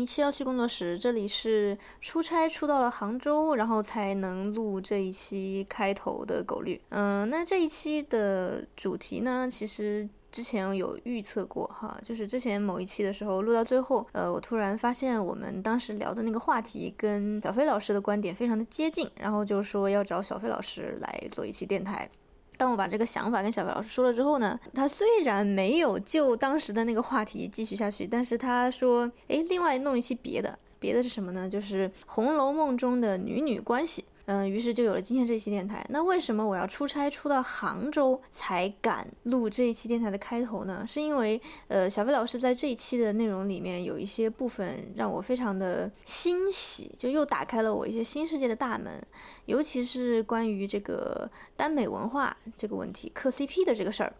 一期要去工作室，这里是出差出到了杭州，然后才能录这一期开头的狗绿。嗯，那这一期的主题呢，其实之前有预测过哈，就是之前某一期的时候录到最后，呃，我突然发现我们当时聊的那个话题跟小飞老师的观点非常的接近，然后就说要找小飞老师来做一期电台。当我把这个想法跟小白老师说了之后呢，他虽然没有就当时的那个话题继续下去，但是他说，诶，另外弄一期别的，别的是什么呢？就是《红楼梦》中的女女关系。嗯，于是就有了今天这期电台。那为什么我要出差出到杭州才敢录这一期电台的开头呢？是因为，呃，小飞老师在这一期的内容里面有一些部分让我非常的欣喜，就又打开了我一些新世界的大门，尤其是关于这个耽美文化这个问题，磕 CP 的这个事儿。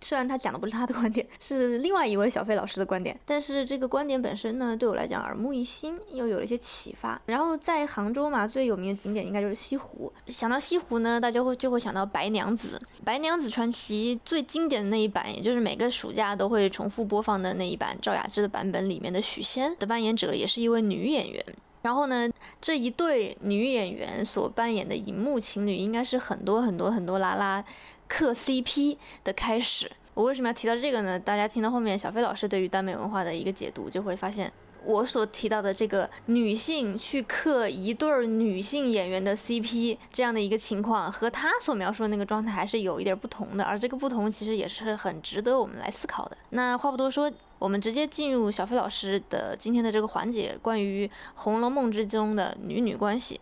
虽然他讲的不是他的观点，是另外一位小飞老师的观点，但是这个观点本身呢，对我来讲耳目一新，又有了一些启发。然后在杭州嘛，最有名的景点应该就是西湖。想到西湖呢，大家会就会想到《白娘子》。《白娘子传奇》最经典的那一版，也就是每个暑假都会重复播放的那一版赵雅芝的版本里面的许仙的扮演者，也是一位女演员。然后呢，这一对女演员所扮演的荧幕情侣，应该是很多很多很多拉拉磕 CP 的开始。我为什么要提到这个呢？大家听到后面小飞老师对于耽美文化的一个解读，就会发现我所提到的这个女性去磕一对儿女性演员的 CP 这样的一个情况，和他所描述的那个状态还是有一点不同的。而这个不同其实也是很值得我们来思考的。那话不多说，我们直接进入小飞老师的今天的这个环节，关于《红楼梦》之中的女女关系。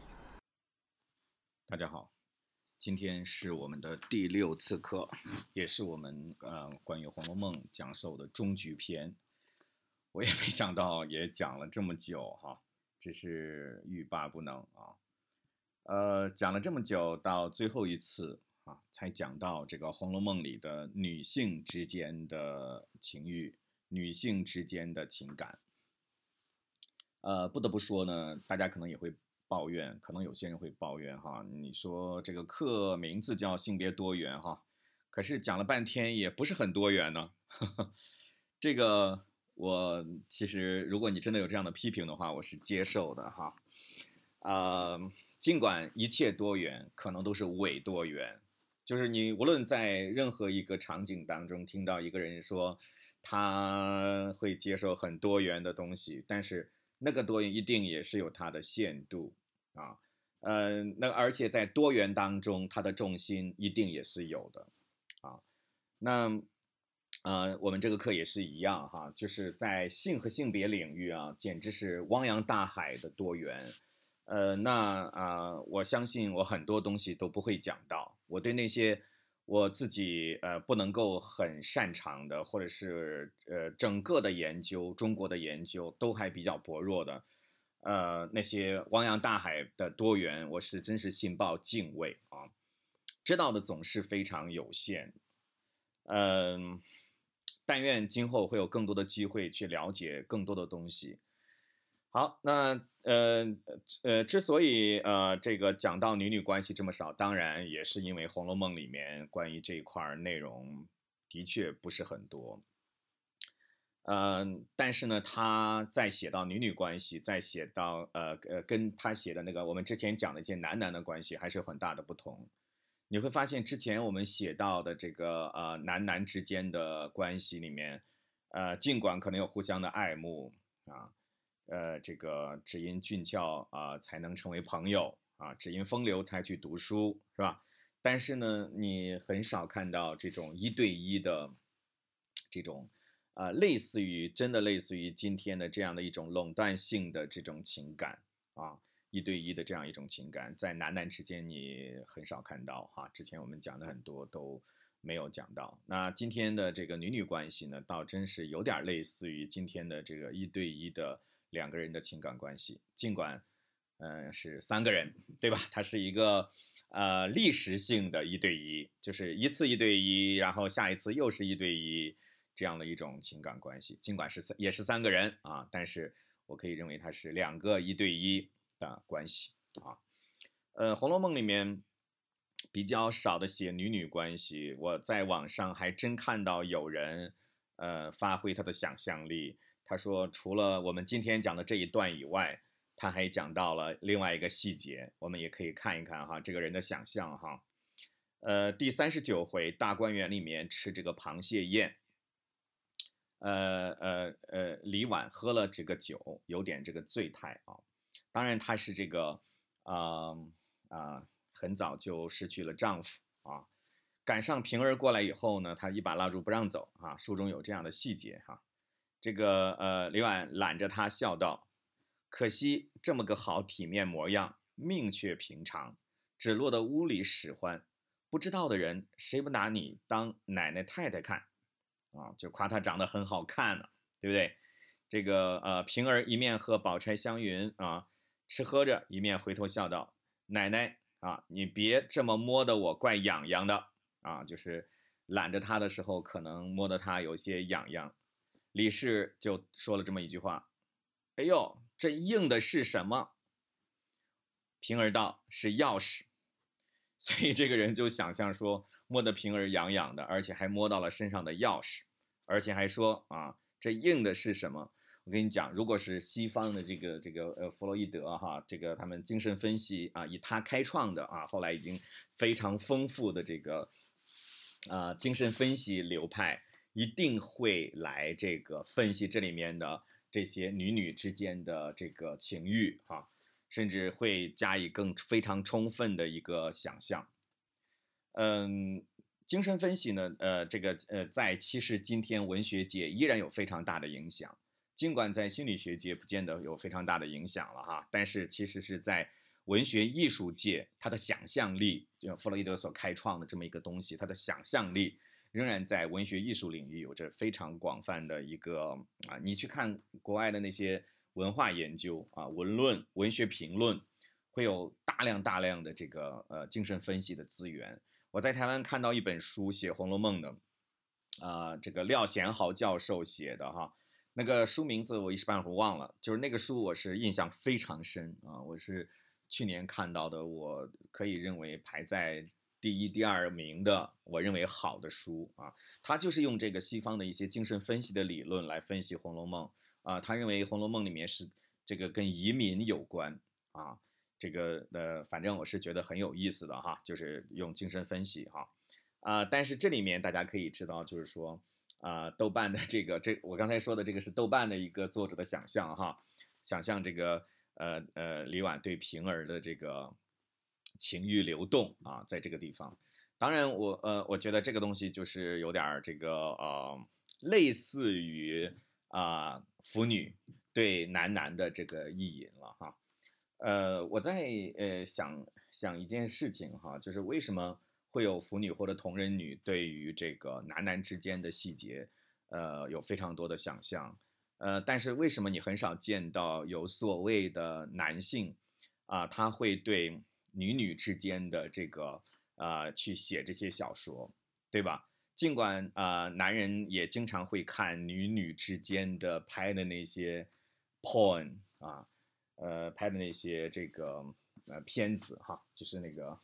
大家好。今天是我们的第六次课，也是我们呃关于《红楼梦》讲授的终局篇。我也没想到，也讲了这么久哈，真是欲罢不能啊！呃，讲了这么久，到最后一次啊，才讲到这个《红楼梦》里的女性之间的情欲，女性之间的情感。呃，不得不说呢，大家可能也会。抱怨，可能有些人会抱怨哈，你说这个课名字叫性别多元哈，可是讲了半天也不是很多元呢。这个我其实，如果你真的有这样的批评的话，我是接受的哈。呃，尽管一切多元，可能都是伪多元，就是你无论在任何一个场景当中听到一个人说他会接受很多元的东西，但是那个多元一定也是有它的限度。啊，嗯，那而且在多元当中，它的重心一定也是有的，啊，那，呃，我们这个课也是一样哈，就是在性和性别领域啊，简直是汪洋大海的多元，呃，那啊，我相信我很多东西都不会讲到，我对那些我自己呃不能够很擅长的，或者是呃整个的研究，中国的研究都还比较薄弱的。呃，那些汪洋大海的多元，我是真是心抱敬畏啊！知道的总是非常有限，嗯，但愿今后会有更多的机会去了解更多的东西。好，那呃呃，之所以呃这个讲到女女关系这么少，当然也是因为《红楼梦》里面关于这一块内容的确不是很多。嗯，但是呢，他在写到女女关系，在写到呃呃，跟他写的那个我们之前讲的一些男男的关系，还是有很大的不同。你会发现，之前我们写到的这个呃男男之间的关系里面，呃，尽管可能有互相的爱慕啊，呃，这个只因俊俏啊才能成为朋友啊，只因风流才去读书，是吧？但是呢，你很少看到这种一对一的这种。啊，类似于真的类似于今天的这样的一种垄断性的这种情感啊，一对一的这样一种情感，在男男之间你很少看到哈。之前我们讲的很多都没有讲到。那今天的这个女女关系呢，倒真是有点类似于今天的这个一对一的两个人的情感关系，尽管嗯是三个人，对吧？它是一个呃历史性的一对一，就是一次一对一，然后下一次又是一对一。这样的一种情感关系，尽管是三也是三个人啊，但是我可以认为它是两个一对一的关系啊。呃，《红楼梦》里面比较少的写女女关系，我在网上还真看到有人呃发挥他的想象力，他说除了我们今天讲的这一段以外，他还讲到了另外一个细节，我们也可以看一看哈，这个人的想象哈。呃，第三十九回大观园里面吃这个螃蟹宴，呃呃呃，李婉喝了这个酒，有点这个醉态啊。当然，她是这个啊啊，很早就失去了丈夫啊。赶上平儿过来以后呢，她一把拉住不让走啊。书中有这样的细节哈。这个呃，李婉揽着她笑道：“可惜这么个好体面模样，命却平常，只落得屋里使唤。不知道的人，谁不拿你当奶奶太太看？”啊，就夸她长得很好看呢，对不对？这个呃，平儿一面和宝钗、湘云啊吃喝着，一面回头笑道：“奶奶啊，你别这么摸得我怪痒痒的啊！”就是揽着她的时候，可能摸得她有些痒痒。李氏就说了这么一句话：“哎呦，这硬的是什么？”平儿道：“是钥匙。”所以这个人就想象说。摸得平儿痒痒的，而且还摸到了身上的钥匙，而且还说啊，这硬的是什么？我跟你讲，如果是西方的这个这个呃弗洛伊德哈，这个他们精神分析啊，以他开创的啊，后来已经非常丰富的这个啊精神分析流派，一定会来这个分析这里面的这些女女之间的这个情欲哈，甚至会加以更非常充分的一个想象。嗯，精神分析呢，呃，这个呃，在其实今天文学界依然有非常大的影响，尽管在心理学界不见得有非常大的影响了哈，但是其实是在文学艺术界，他的想象力，就弗洛伊德所开创的这么一个东西，他的想象力仍然在文学艺术领域有着非常广泛的一个啊，你去看国外的那些文化研究啊，文论、文学评论，会有大量大量的这个呃精神分析的资源。我在台湾看到一本书写《红楼梦》的，啊，这个廖贤豪教授写的哈，那个书名字我一时半会儿忘了，就是那个书我是印象非常深啊，我是去年看到的，我可以认为排在第一、第二名的，我认为好的书啊，他就是用这个西方的一些精神分析的理论来分析《红楼梦》啊，他认为《红楼梦》里面是这个跟移民有关啊。这个呃，反正我是觉得很有意思的哈，就是用精神分析哈，啊，但是这里面大家可以知道，就是说啊，豆瓣的这个这我刚才说的这个是豆瓣的一个作者的想象哈，想象这个呃呃李婉对平儿的这个情欲流动啊，在这个地方，当然我呃我觉得这个东西就是有点这个呃类似于啊腐女对男男的这个意淫了哈。呃，我在呃想想一件事情哈，就是为什么会有腐女或者同人女对于这个男男之间的细节，呃，有非常多的想象，呃，但是为什么你很少见到有所谓的男性啊，他会对女女之间的这个啊去写这些小说，对吧？尽管啊，男人也经常会看女女之间的拍的那些 porn 啊。呃，拍的那些这个呃片子哈，就是那个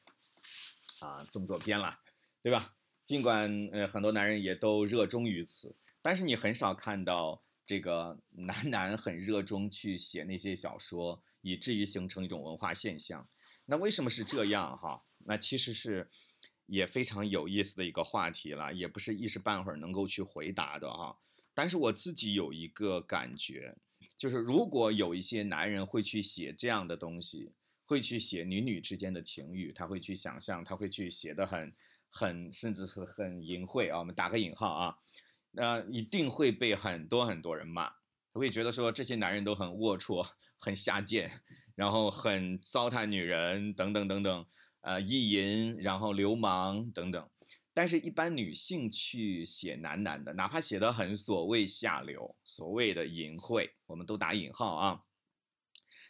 啊动作片了，对吧？尽管呃很多男人也都热衷于此，但是你很少看到这个男男很热衷去写那些小说，以至于形成一种文化现象。那为什么是这样哈？那其实是也非常有意思的一个话题了，也不是一时半会儿能够去回答的哈。但是我自己有一个感觉。就是如果有一些男人会去写这样的东西，会去写女女之间的情欲，他会去想象，他会去写的很很甚至是很淫秽啊，我们打个引号啊，那一定会被很多很多人骂，会觉得说这些男人都很龌龊、很下贱，然后很糟蹋女人等等等等，呃，意淫，然后流氓等等。但是，一般女性去写男男的，哪怕写的很所谓下流、所谓的淫秽，我们都打引号啊。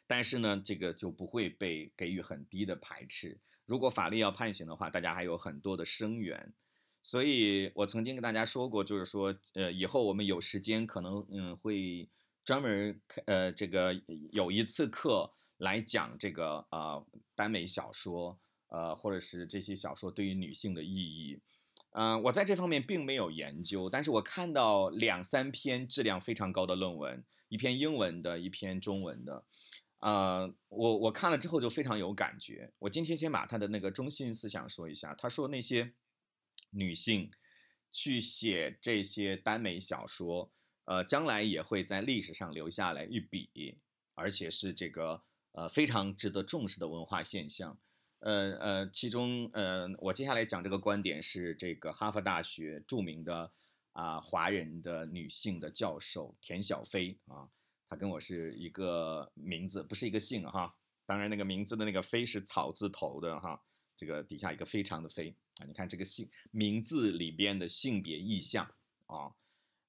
但是呢，这个就不会被给予很低的排斥。如果法律要判刑的话，大家还有很多的声援。所以我曾经跟大家说过，就是说，呃，以后我们有时间可能，嗯，会专门呃，这个有一次课来讲这个呃耽美小说。呃，或者是这些小说对于女性的意义，嗯，我在这方面并没有研究，但是我看到两三篇质量非常高的论文，一篇英文的，一篇中文的。呃，我我看了之后就非常有感觉。我今天先把他的那个中心思想说一下。他说那些女性去写这些耽美小说，呃，将来也会在历史上留下来一笔，而且是这个呃非常值得重视的文化现象。呃呃，其中呃，我接下来讲这个观点是这个哈佛大学著名的啊华人的女性的教授田小飞啊。她跟我是一个名字，不是一个姓哈。当然，那个名字的那个“飞”是草字头的哈，这个底下一个“非常”的“非”啊。你看这个姓名字里边的性别意象啊，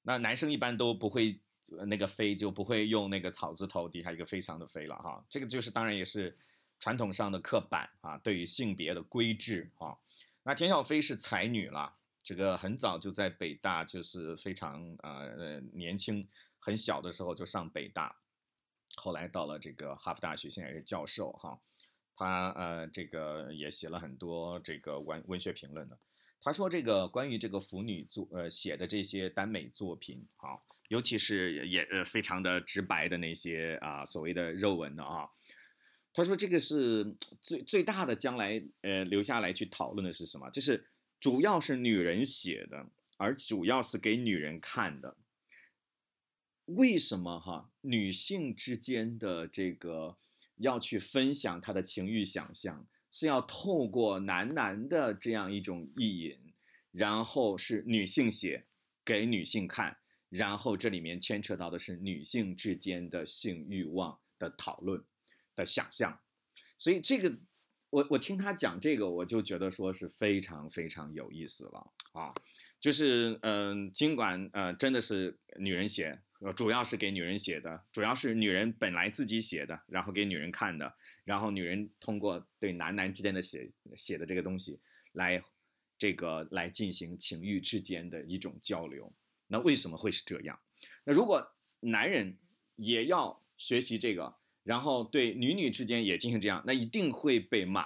那男生一般都不会那个“飞”就不会用那个草字头底下一个“非常”的“非”了哈。这个就是当然也是传统上的刻板啊，对于性别的规制啊。那田小飞是才女了，这个很早就在北大，就是非常呃年轻。很小的时候就上北大，后来到了这个哈佛大学，现在是教授哈。他呃，这个也写了很多这个文文学评论的。他说这个关于这个腐女作呃写的这些耽美作品啊，尤其是也呃非常的直白的那些啊所谓的肉文的啊。他说这个是最最大的将来呃留下来去讨论的是什么？就是主要是女人写的，而主要是给女人看的。为什么哈女性之间的这个要去分享她的情欲想象，是要透过男男的这样一种意淫，然后是女性写给女性看，然后这里面牵扯到的是女性之间的性欲望的讨论的想象，所以这个我我听他讲这个，我就觉得说是非常非常有意思了啊，就是嗯，尽管呃真的是女人写。主要是给女人写的，主要是女人本来自己写的，然后给女人看的，然后女人通过对男男之间的写写的这个东西来，这个来进行情欲之间的一种交流。那为什么会是这样？那如果男人也要学习这个，然后对女女之间也进行这样，那一定会被骂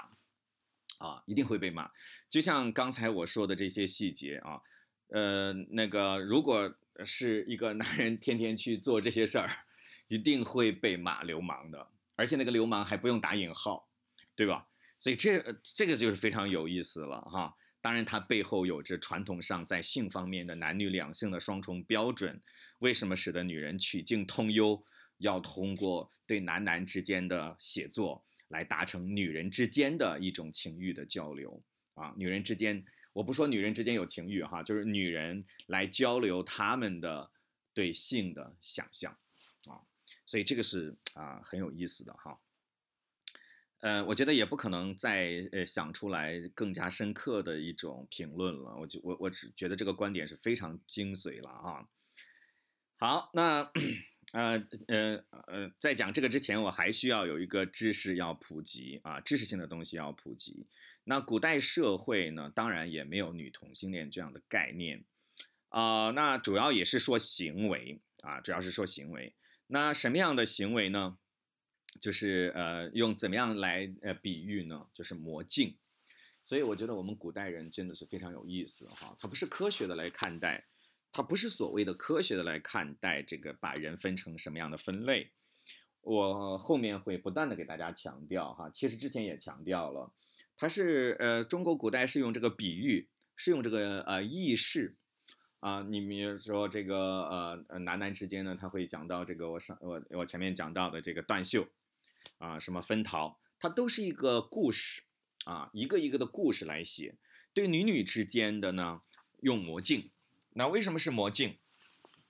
啊，一定会被骂。就像刚才我说的这些细节啊，呃，那个如果。是一个男人天天去做这些事儿，一定会被骂流氓的，而且那个流氓还不用打引号，对吧？所以这这个就是非常有意思了哈。当然，它背后有着传统上在性方面的男女两性的双重标准。为什么使得女人曲径通幽，要通过对男男之间的写作来达成女人之间的一种情欲的交流啊？女人之间。我不说女人之间有情欲哈，就是女人来交流他们的对性的想象啊，所以这个是啊很有意思的哈。呃，我觉得也不可能再呃想出来更加深刻的一种评论了。我就我我只觉得这个观点是非常精髓了啊。好，那。呃呃呃，在讲这个之前，我还需要有一个知识要普及啊，知识性的东西要普及。那古代社会呢，当然也没有女同性恋这样的概念啊。那主要也是说行为啊，主要是说行为。那什么样的行为呢？就是呃，用怎么样来呃比喻呢？就是魔镜。所以我觉得我们古代人真的是非常有意思哈，它不是科学的来看待。它不是所谓的科学的来看待这个，把人分成什么样的分类。我后面会不断的给大家强调哈，其实之前也强调了，它是呃中国古代是用这个比喻，是用这个呃意识啊，你比如说这个呃男男之间呢，他会讲到这个我上我我前面讲到的这个断袖啊，什么分桃，它都是一个故事啊，一个一个的故事来写。对女女之间的呢，用魔镜。那为什么是魔镜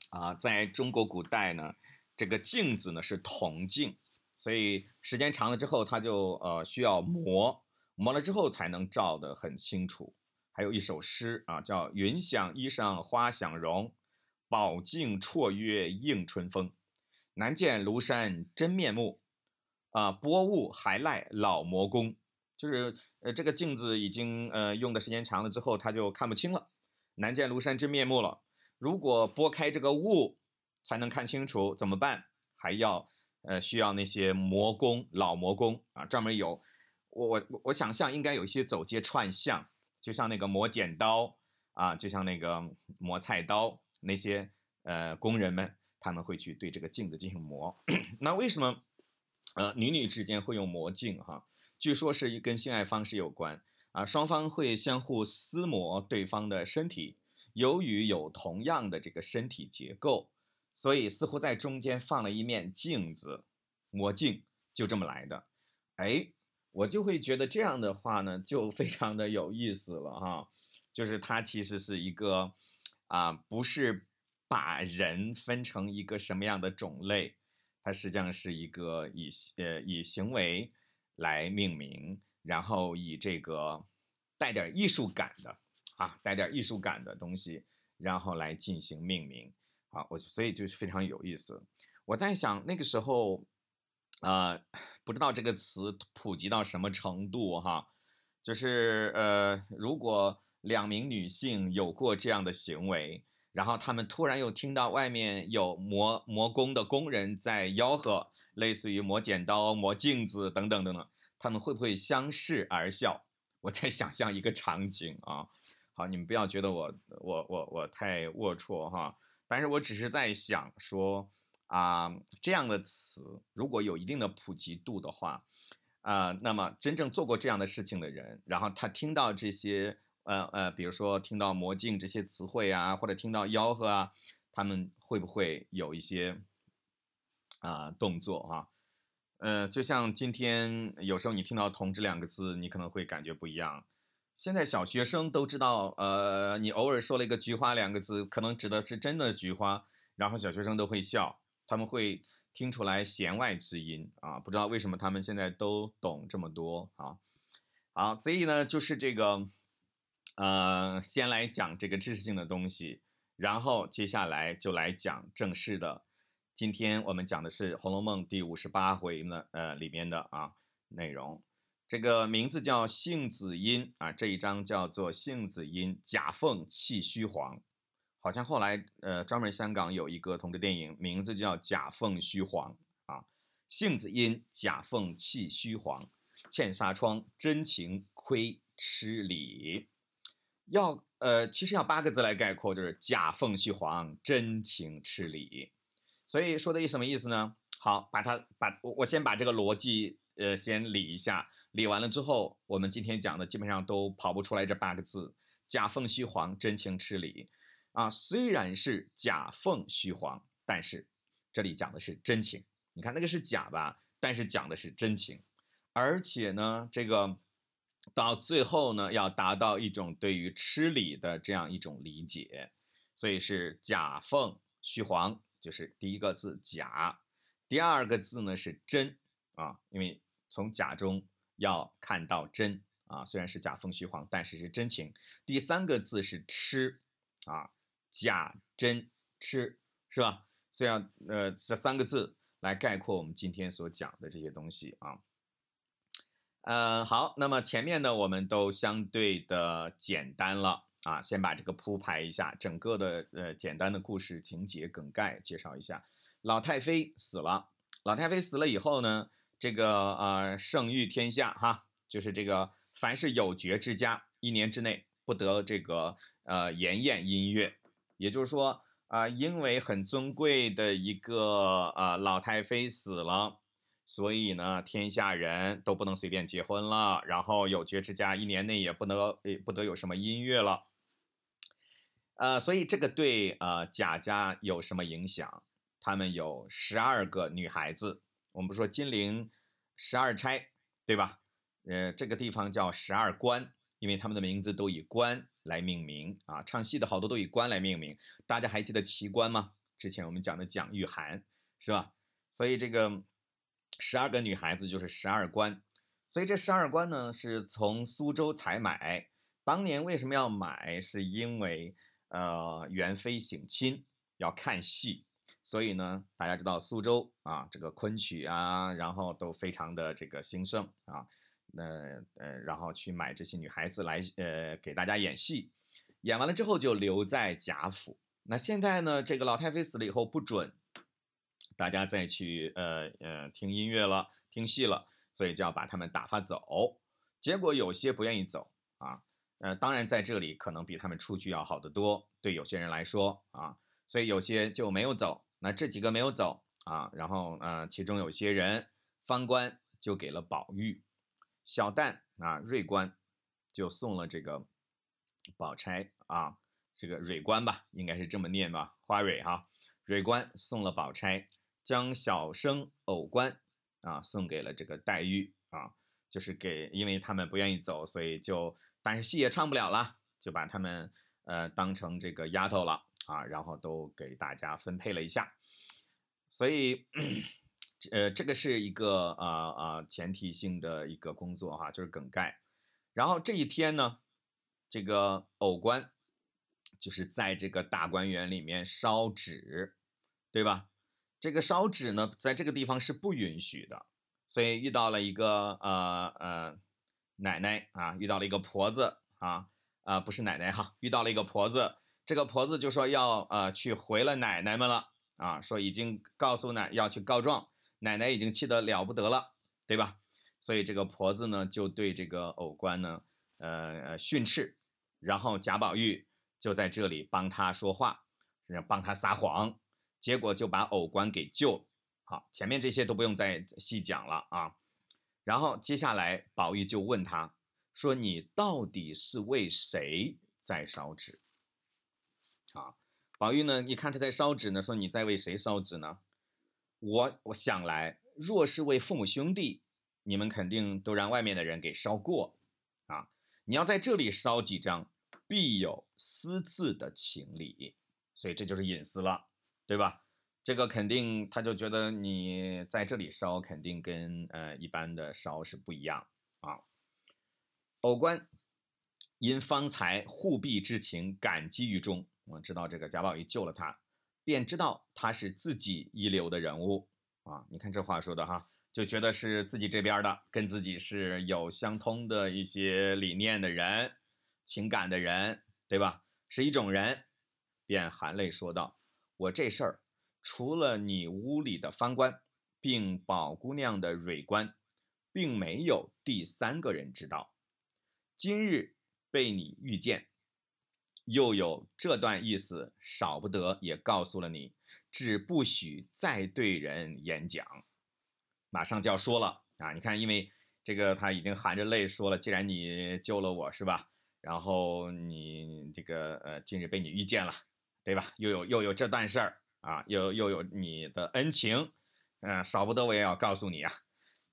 啊？在中国古代呢，这个镜子呢是铜镜，所以时间长了之后，它就呃需要磨，磨了之后才能照得很清楚。还有一首诗啊，叫“云想衣裳花想容，宝镜绰约映春风。难见庐山真面目，啊，薄雾还赖老魔功。”就是呃这个镜子已经呃用的时间长了之后，它就看不清了。难见庐山真面目了。如果拨开这个雾才能看清楚，怎么办？还要呃需要那些魔工老魔工啊，专门有我我我想象应该有一些走街串巷，就像那个磨剪刀啊，就像那个磨菜刀那些呃工人们，他们会去对这个镜子进行磨。那为什么呃女女之间会用魔镜哈？据说是跟性爱方式有关啊，双方会相互撕磨对方的身体。由于有同样的这个身体结构，所以似乎在中间放了一面镜子，魔镜就这么来的。哎，我就会觉得这样的话呢，就非常的有意思了哈。就是它其实是一个啊，不是把人分成一个什么样的种类，它实际上是一个以呃以行为来命名，然后以这个带点艺术感的。啊，带点艺术感的东西，然后来进行命名，啊，我所以就是非常有意思。我在想那个时候，啊，不知道这个词普及到什么程度哈，就是呃，如果两名女性有过这样的行为，然后她们突然又听到外面有磨磨工的工人在吆喝，类似于磨剪刀、磨镜子等等等等，他们会不会相视而笑？我在想象一个场景啊。好，你们不要觉得我我我我太龌龊哈，但是我只是在想说啊，这样的词如果有一定的普及度的话，啊，那么真正做过这样的事情的人，然后他听到这些呃呃，比如说听到魔镜这些词汇啊，或者听到吆喝啊，他们会不会有一些啊动作哈？呃，就像今天有时候你听到“同志”两个字，你可能会感觉不一样。现在小学生都知道，呃，你偶尔说了一个“菊花”两个字，可能指的是真的菊花，然后小学生都会笑，他们会听出来弦外之音啊，不知道为什么他们现在都懂这么多啊。好，所以呢，就是这个，呃，先来讲这个知识性的东西，然后接下来就来讲正式的。今天我们讲的是《红楼梦》第五十八回呢，呃，里面的啊内容。这个名字叫杏子阴啊，这一章叫做杏子阴假凤泣虚黄，好像后来呃专门香港有一个同志电影，名字叫假凤虚黄啊。杏子阴假凤泣虚黄，嵌纱窗真情亏痴里。要呃其实要八个字来概括，就是假凤虚黄，真情痴里。所以说的意什么意思呢？好，把它把我我先把这个逻辑呃先理一下。理完了之后，我们今天讲的基本上都跑不出来这八个字：假凤虚凰，真情吃理。啊，虽然是假凤虚凰，但是这里讲的是真情。你看那个是假吧，但是讲的是真情。而且呢，这个到最后呢，要达到一种对于吃理的这样一种理解，所以是假凤虚凰，就是第一个字假，第二个字呢是真啊，因为从假中。要看到真啊，虽然是假凤虚凰，但是是真情。第三个字是痴啊，假真痴是吧？所以要呃这三个字来概括我们今天所讲的这些东西啊。嗯，好，那么前面呢我们都相对的简单了啊，先把这个铺排一下，整个的呃简单的故事情节梗概介绍一下。老太妃死了，老太妃死了以后呢？这个呃，圣谕天下哈，就是这个，凡是有爵之家，一年之内不得这个呃筵宴音乐。也就是说啊，因为很尊贵的一个呃老太妃死了，所以呢，天下人都不能随便结婚了。然后有爵之家一年内也不能也不得有什么音乐了。呃，所以这个对呃贾家有什么影响？他们有十二个女孩子。我们不说金陵十二钗，对吧？呃，这个地方叫十二关，因为他们的名字都以关来命名啊。唱戏的好多都以关来命名，大家还记得奇观吗？之前我们讲的蒋玉菡是吧？所以这个十二个女孩子就是十二关。所以这十二关呢，是从苏州采买。当年为什么要买？是因为呃，元妃省亲要看戏。所以呢，大家知道苏州啊，这个昆曲啊，然后都非常的这个兴盛啊，那呃，然后去买这些女孩子来呃给大家演戏，演完了之后就留在贾府。那现在呢，这个老太妃死了以后不准大家再去呃呃听音乐了、听戏了，所以就要把他们打发走。结果有些不愿意走啊，呃，当然在这里可能比他们出去要好得多，对有些人来说啊，所以有些就没有走。那这几个没有走啊，然后呃，其中有些人方官就给了宝玉，小旦啊瑞官就送了这个宝钗啊，这个蕊官吧，应该是这么念吧，花蕊哈，蕊官送了宝钗，将小生偶官啊送给了这个黛玉啊。就是给，因为他们不愿意走，所以就，但是戏也唱不了了，就把他们呃当成这个丫头了啊，然后都给大家分配了一下，所以呃这个是一个啊啊前提性的一个工作哈，就是梗概。然后这一天呢，这个偶官就是在这个大观园里面烧纸，对吧？这个烧纸呢，在这个地方是不允许的。所以遇到了一个呃呃奶奶啊，遇到了一个婆子啊啊不是奶奶哈，遇到了一个婆子，这个婆子就说要呃去回了奶奶们了啊，说已经告诉奶要去告状，奶奶已经气得了不得了，对吧？所以这个婆子呢就对这个偶官呢呃训斥，然后贾宝玉就在这里帮他说话，帮他撒谎，结果就把偶官给救。好，前面这些都不用再细讲了啊。然后接下来，宝玉就问他说：“你到底是为谁在烧纸？”啊，宝玉呢，一看他在烧纸呢，说：“你在为谁烧纸呢？”我我想来，若是为父母兄弟，你们肯定都让外面的人给烧过啊。你要在这里烧几张，必有私自的情理，所以这就是隐私了，对吧？这个肯定，他就觉得你在这里烧，肯定跟呃一般的烧是不一样啊。偶官因方才护庇之情，感激于衷。我知道这个贾宝玉救了他，便知道他是自己一流的人物啊。你看这话说的哈，就觉得是自己这边的，跟自己是有相通的一些理念的人，情感的人，对吧？是一种人，便含泪说道：“我这事儿。”除了你屋里的方官，并宝姑娘的蕊官，并没有第三个人知道。今日被你遇见，又有这段意思，少不得也告诉了你，只不许再对人演讲。马上就要说了啊！你看，因为这个他已经含着泪说了，既然你救了我是吧？然后你这个呃，今日被你遇见了，对吧？又有又有这段事儿。啊，又又有你的恩情，嗯，少不得我也要告诉你啊，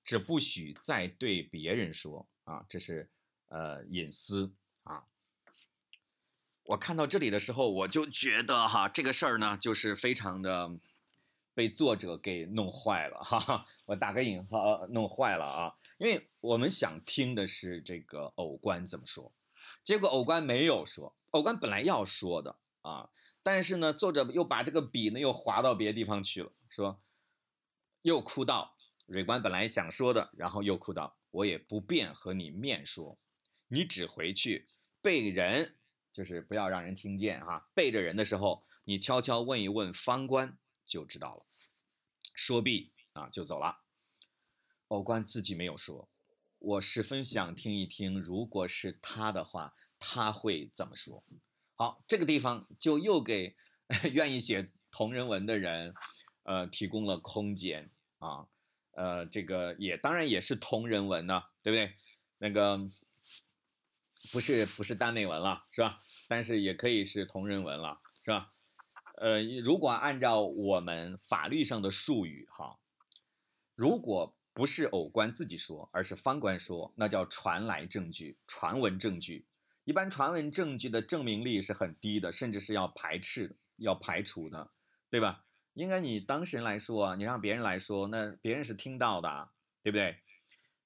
只不许再对别人说啊，这是呃隐私啊。我看到这里的时候，我就觉得哈，这个事儿呢，就是非常的被作者给弄坏了哈。我打个引号，弄坏了啊，因为我们想听的是这个偶官怎么说，结果偶官没有说，偶官本来要说的啊。但是呢，作者又把这个笔呢又划到别的地方去了，说又哭道：“蕊官本来想说的，然后又哭道：我也不便和你面说，你只回去背人，就是不要让人听见哈。背着人的时候，你悄悄问一问方官就知道了。说毕啊，就走了。偶官自己没有说，我十分想听一听，如果是他的话，他会怎么说。”好，这个地方就又给 愿意写同人文的人，呃，提供了空间啊，呃，这个也当然也是同人文呢，对不对？那个不是不是耽美文了，是吧？但是也可以是同人文了，是吧？呃，如果按照我们法律上的术语，哈，如果不是偶官自己说，而是方官说，那叫传来证据，传闻证据。一般传闻证据的证明力是很低的，甚至是要排斥、要排除的，对吧？应该你当事人来说，你让别人来说，那别人是听到的，对不对？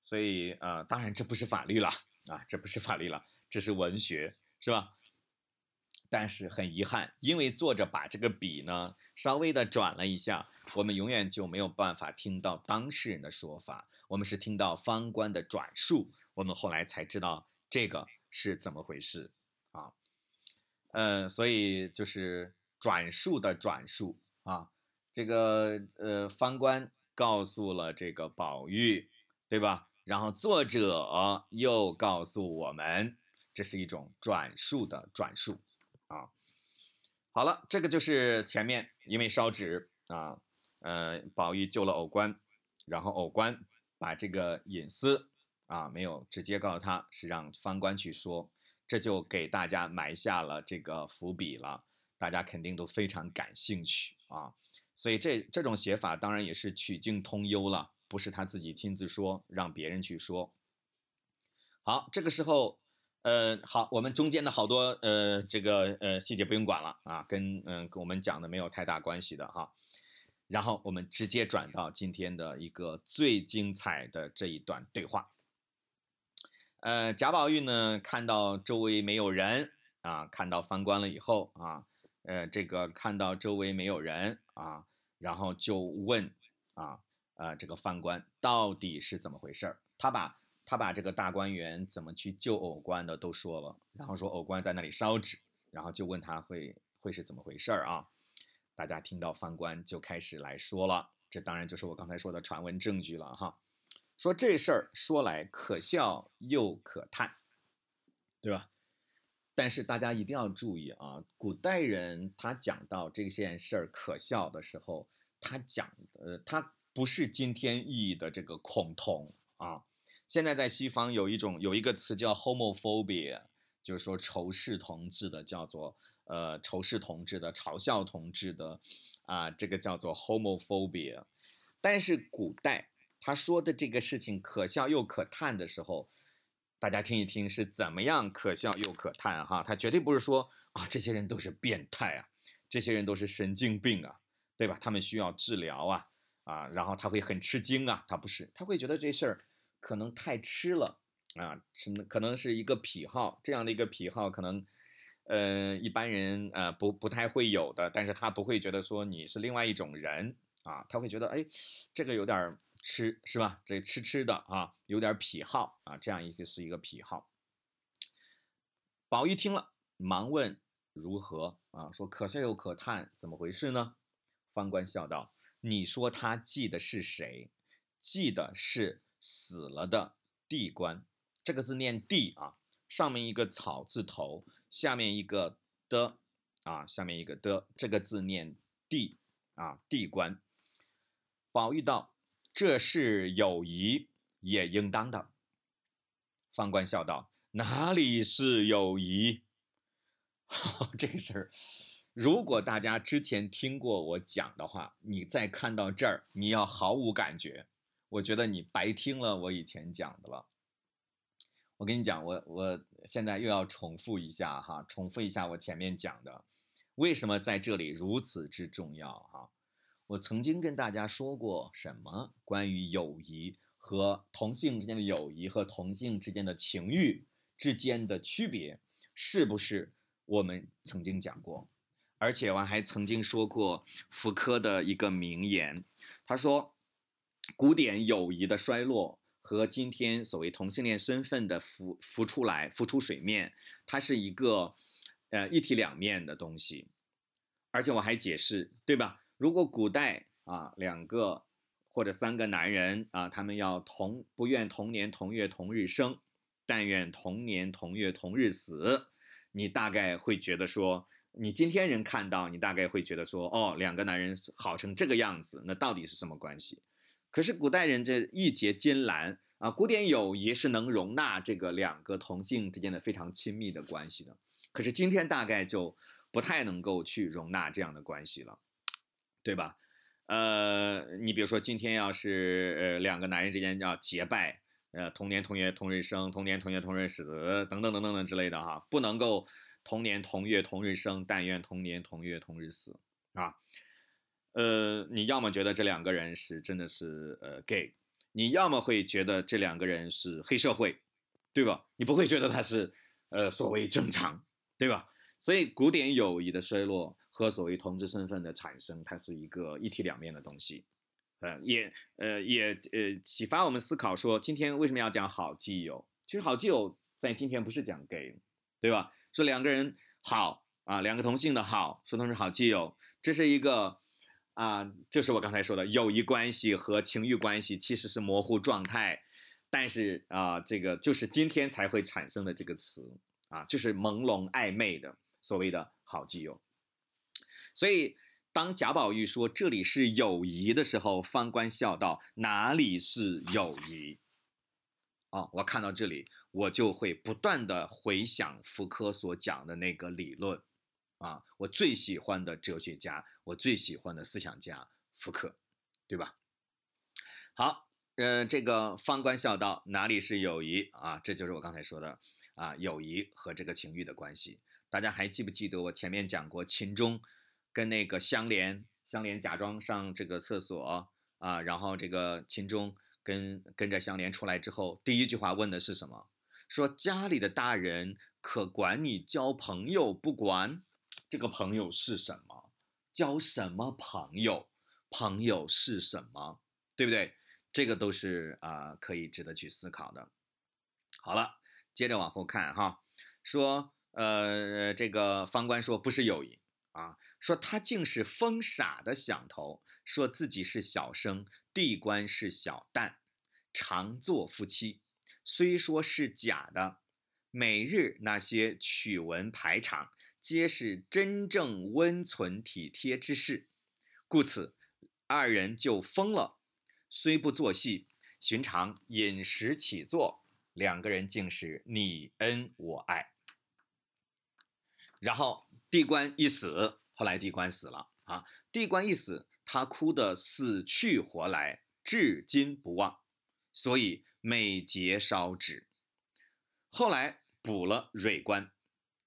所以，呃，当然这不是法律了啊，这不是法律了，这是文学，是吧？但是很遗憾，因为作者把这个笔呢稍微的转了一下，我们永远就没有办法听到当事人的说法，我们是听到方官的转述，我们后来才知道这个。是怎么回事啊？嗯，所以就是转述的转述啊，这个呃，方官告诉了这个宝玉，对吧？然后作者又告诉我们，这是一种转述的转述啊。好了，这个就是前面因为烧纸啊，呃，宝玉救了偶官，然后偶官把这个隐私啊没有直接告诉他，是让方官去说，这就给大家埋下了这个伏笔了，大家肯定都非常感兴趣啊。所以这这种写法当然也是曲径通幽了，不是他自己亲自说，让别人去说。好，这个时候，呃，好，我们中间的好多呃这个呃细节不用管了啊，跟嗯跟我们讲的没有太大关系的哈。然后我们直接转到今天的一个最精彩的这一段对话。呃，贾宝玉呢看到周围没有人啊，看到翻官了以后啊。呃，这个看到周围没有人啊，然后就问啊，呃，这个犯官到底是怎么回事儿？他把他把这个大观园怎么去救偶官的都说了，然后说偶官在那里烧纸，然后就问他会会是怎么回事啊？大家听到犯官就开始来说了，这当然就是我刚才说的传闻证据了哈。说这事儿说来可笑又可叹，对吧？但是大家一定要注意啊！古代人他讲到这件事儿可笑的时候，他讲的他不是今天意义的这个恐同啊。现在在西方有一种有一个词叫 homophobia，就是说仇视同志的，叫做呃仇视同志的、嘲笑同志的啊，这个叫做 homophobia。但是古代他说的这个事情可笑又可叹的时候。大家听一听是怎么样可笑又可叹哈，他绝对不是说啊这些人都是变态啊，这些人都是神经病啊，对吧？他们需要治疗啊啊，然后他会很吃惊啊，他不是，他会觉得这事儿可能太吃了啊，是可能是一个癖好，这样的一个癖好可能呃一般人呃不不太会有的，但是他不会觉得说你是另外一种人啊，他会觉得哎这个有点。吃是吧？这吃吃的啊，有点癖好啊，这样一个是一个癖好。宝玉听了，忙问如何啊？说可笑又可叹，怎么回事呢？方官笑道：“你说他记的是谁？记的是死了的地官。这个字念地啊，上面一个草字头，下面一个的啊，下面一个的，这个字念地啊，地官。”宝玉道。这是友谊也应当的。方官笑道：“哪里是友谊？哈这个事儿，如果大家之前听过我讲的话，你再看到这儿，你要毫无感觉。我觉得你白听了我以前讲的了。我跟你讲，我我现在又要重复一下哈，重复一下我前面讲的，为什么在这里如此之重要哈？”我曾经跟大家说过什么关于友谊和同性之间的友谊和同性之间的情欲之间的区别，是不是我们曾经讲过？而且我还曾经说过福柯的一个名言，他说，古典友谊的衰落和今天所谓同性恋身份的浮浮出来浮出水面，它是一个呃一体两面的东西。而且我还解释，对吧？如果古代啊两个或者三个男人啊，他们要同不愿同年同月同日生，但愿同年同月同日死，你大概会觉得说，你今天人看到你大概会觉得说，哦，两个男人好成这个样子，那到底是什么关系？可是古代人这义结金兰啊，古典友谊是能容纳这个两个同性之间的非常亲密的关系的。可是今天大概就不太能够去容纳这样的关系了。对吧？呃，你比如说今天要是呃两个男人之间要结拜，呃同年同月同日生，同年同月同日死，等等等等等之类的哈，不能够同年同月同日生，但愿同年同月同日死啊。呃，你要么觉得这两个人是真的是呃 gay，你要么会觉得这两个人是黑社会，对吧？你不会觉得他是呃所谓正常，对吧？所以古典友谊的衰落。和所谓同志身份的产生，它是一个一体两面的东西，呃，也呃也呃启发我们思考说，今天为什么要讲好基友？其实好基友在今天不是讲 gay，对吧？说两个人好啊，两个同性的好，说他们是好基友，这是一个啊，就是我刚才说的友谊关系和情欲关系其实是模糊状态，但是啊，这个就是今天才会产生的这个词。啊，就是朦胧暧昧的所谓的好基友。所以当贾宝玉说这里是友谊的时候，方官笑道：“哪里是友谊？”啊，我看到这里，我就会不断的回想福柯所讲的那个理论，啊，我最喜欢的哲学家，我最喜欢的思想家福柯，对吧？好，呃，这个方官笑道：“哪里是友谊啊？”这就是我刚才说的啊，友谊和这个情欲的关系。大家还记不记得我前面讲过，秦钟跟那个香莲，香莲假装上这个厕所啊，然后这个秦钟。跟跟着香莲出来之后，第一句话问的是什么？说家里的大人可管你交朋友不管？这个朋友是什么？交什么朋友？朋友是什么？对不对？这个都是啊，可以值得去思考的。好了，接着往后看哈，说呃，这个方官说不是友谊啊，说他竟是疯傻的想头，说自己是小生。地官是小旦，常做夫妻，虽说是假的，每日那些曲文排场，皆是真正温存体贴之事，故此二人就疯了。虽不做戏，寻常饮食起坐，两个人竟是你恩我爱。然后地官一死，后来地官死了啊，地官一死。他哭得死去活来，至今不忘，所以每节烧纸。后来补了蕊官，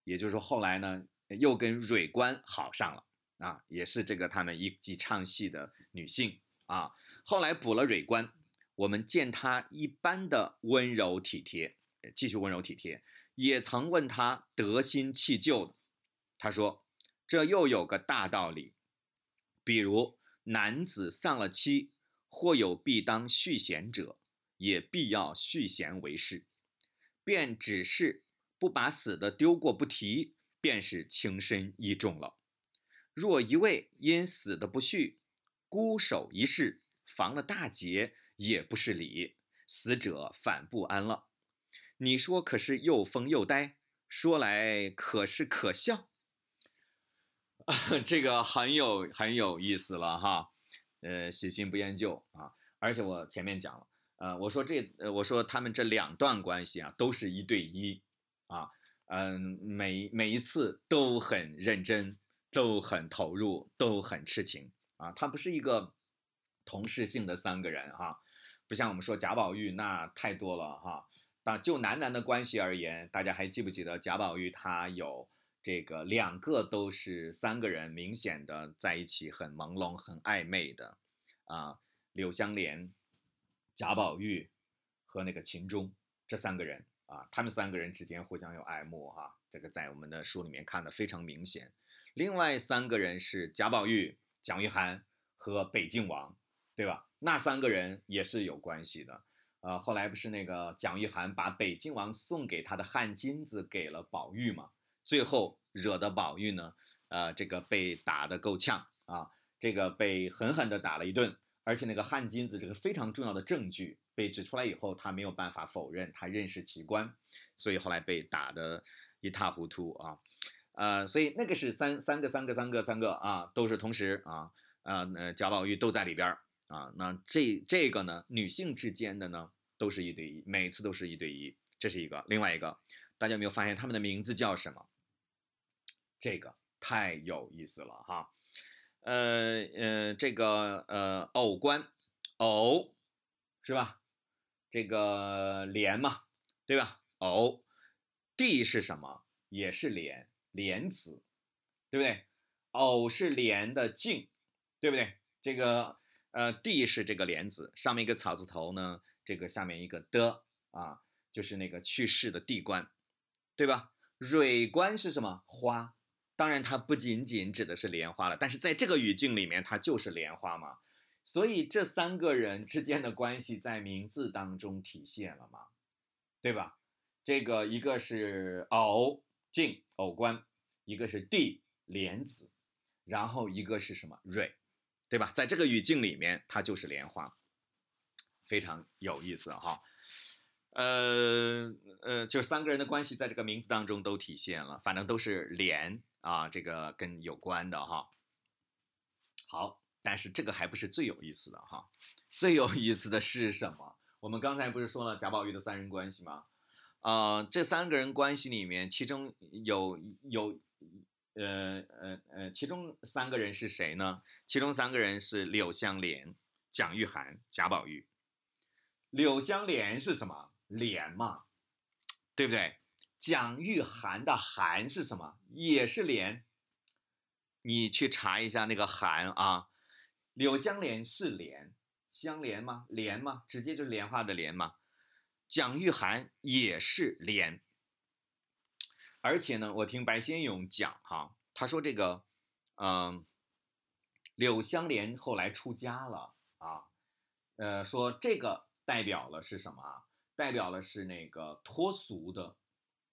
也就是说后来呢，又跟蕊官好上了啊，也是这个他们一起唱戏的女性啊。后来补了蕊官，我们见他一般的温柔体贴，继续温柔体贴，也曾问他得新弃旧，他说这又有个大道理，比如。男子丧了妻，或有必当续弦者，也必要续弦为事，便只是不把死的丢过不提，便是情深意重了。若一味因死的不续，孤守一世，防了大劫，也不是理，死者反不安了。你说可是又疯又呆？说来可是可笑？这个很有很有意思了哈，呃，喜新不厌旧啊，而且我前面讲了，呃，我说这，呃，我说他们这两段关系啊，都是一对一啊，嗯，每每一次都很认真，都很投入，都很痴情啊，他不是一个同事性的三个人哈，不像我们说贾宝玉那太多了哈，但就男男的关系而言，大家还记不记得贾宝玉他有？这个两个都是三个人明显的在一起，很朦胧、很暧昧的，啊，柳湘莲、贾宝玉和那个秦钟这三个人啊，他们三个人之间互相有爱慕哈，这个在我们的书里面看的非常明显。另外三个人是贾宝玉、蒋玉菡和北静王，对吧？那三个人也是有关系的。呃，后来不是那个蒋玉菡把北静王送给他的汗金子给了宝玉吗？最后惹得宝玉呢，呃，这个被打得够呛啊，这个被狠狠地打了一顿，而且那个汗金子这个非常重要的证据被指出来以后，他没有办法否认，他认识其官，所以后来被打得一塌糊涂啊，呃，所以那个是三三个三个三个三个啊，都是同时啊，呃，贾宝玉都在里边啊，那这这个呢，女性之间的呢，都是一对一，每次都是一对一，这是一个，另外一个，大家有没有发现他们的名字叫什么？这个太有意思了哈，呃呃，这个呃偶官，偶是吧？这个莲嘛，对吧？偶地是什么？也是莲，莲子，对不对？偶是莲的茎，对不对？这个呃地是这个莲子，上面一个草字头呢，这个下面一个的啊，就是那个去世的地官，对吧？蕊官是什么？花。当然，它不仅仅指的是莲花了，但是在这个语境里面，它就是莲花嘛。所以这三个人之间的关系在名字当中体现了嘛，对吧？这个一个是偶静偶官，一个是地莲子，然后一个是什么蕊，对吧？在这个语境里面，它就是莲花，非常有意思哈。呃呃，就三个人的关系在这个名字当中都体现了，反正都是连啊，这个跟有关的哈。好，但是这个还不是最有意思的哈，最有意思的是什么？我们刚才不是说了贾宝玉的三人关系吗？啊，这三个人关系里面，其中有有呃呃呃，其中三个人是谁呢？其中三个人是柳湘莲、蒋玉菡、贾宝玉。柳湘莲是什么？莲嘛，对不对？蒋玉菡的菡是什么？也是莲。你去查一下那个菡啊，柳湘莲是莲，香莲吗？莲吗？直接就是莲花的莲吗？蒋玉菡也是莲。而且呢，我听白先勇讲哈，他说这个，嗯，柳湘莲后来出家了啊，呃，说这个代表了是什么？代表了是那个脱俗的，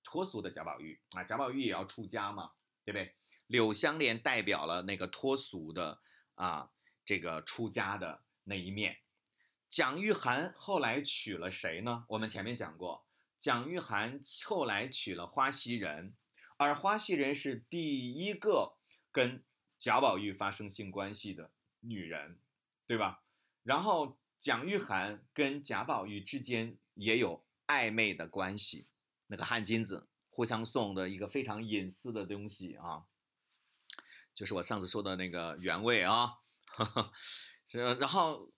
脱俗的贾宝玉啊，贾宝玉也要出家嘛，对不对？柳湘莲代表了那个脱俗的啊，这个出家的那一面。蒋玉菡后来娶了谁呢？我们前面讲过，蒋玉菡后来娶了花袭人，而花袭人是第一个跟贾宝玉发生性关系的女人，对吧？然后蒋玉菡跟贾宝玉之间。也有暧昧的关系，那个汗巾子互相送的一个非常隐私的东西啊，就是我上次说的那个原味啊，是，然后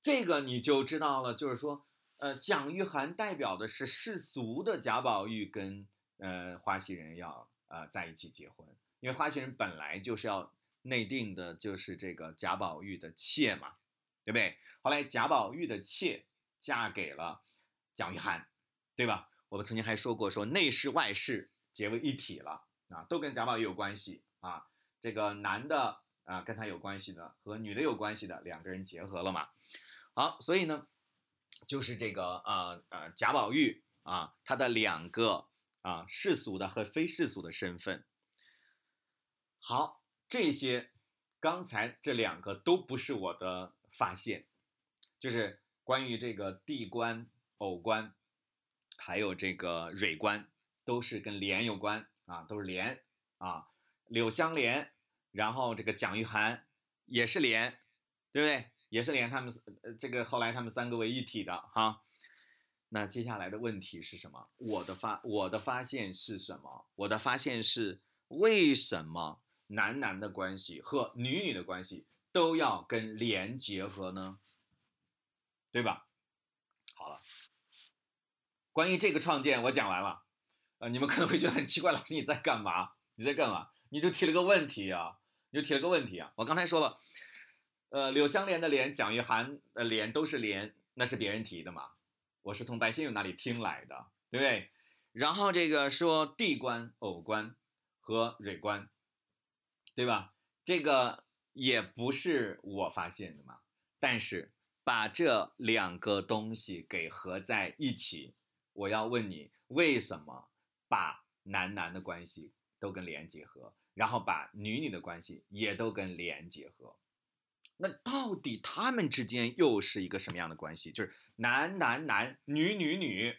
这个你就知道了，就是说，呃，蒋玉菡代表的是世俗的贾宝玉跟呃花袭人要呃在一起结婚，因为花袭人本来就是要内定的，就是这个贾宝玉的妾嘛，对不对？后来贾宝玉的妾。嫁给了蒋玉菡，对吧？我们曾经还说过，说内侍外侍结为一体了啊，都跟贾宝玉有关系啊。这个男的啊，跟他有关系的和女的有关系的两个人结合了嘛。好，所以呢，就是这个啊呃贾宝玉啊，他的两个啊世俗的和非世俗的身份。好，这些刚才这两个都不是我的发现，就是。关于这个地官、偶官，还有这个蕊官，都是跟莲有关啊，都是莲啊。柳香莲，然后这个蒋玉菡也是莲，对不对？也是莲，他们呃这个后来他们三个为一体的哈。那接下来的问题是什么？我的发我的发现是什么？我的发现是为什么男男的关系和女女的关系都要跟莲结合呢？对吧？好了，关于这个创建我讲完了，呃，你们可能会觉得很奇怪，老师你在干嘛？你在干嘛？你就提了个问题啊，你就提了个问题啊。我刚才说了，呃，柳湘莲的莲，蒋玉菡的莲都是莲，那是别人提的嘛，我是从白先勇那里听来的，对不对？然后这个说地官、偶官和蕊官，对吧？这个也不是我发现的嘛，但是。把这两个东西给合在一起，我要问你，为什么把男男的关系都跟莲结合，然后把女女的关系也都跟莲结合？那到底他们之间又是一个什么样的关系？就是男男男，女女女，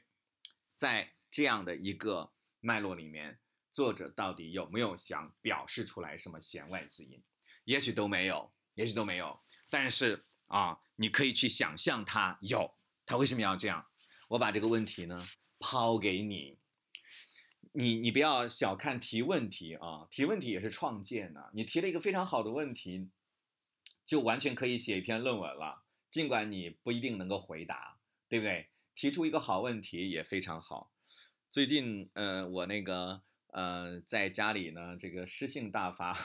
在这样的一个脉络里面，作者到底有没有想表示出来什么弦外之音？也许都没有，也许都没有，但是。啊，你可以去想象他有，他为什么要这样？我把这个问题呢抛给你，你你不要小看提问题啊，提问题也是创建的。你提了一个非常好的问题，就完全可以写一篇论文了。尽管你不一定能够回答，对不对？提出一个好问题也非常好。最近，呃，我那个，呃，在家里呢，这个诗兴大发，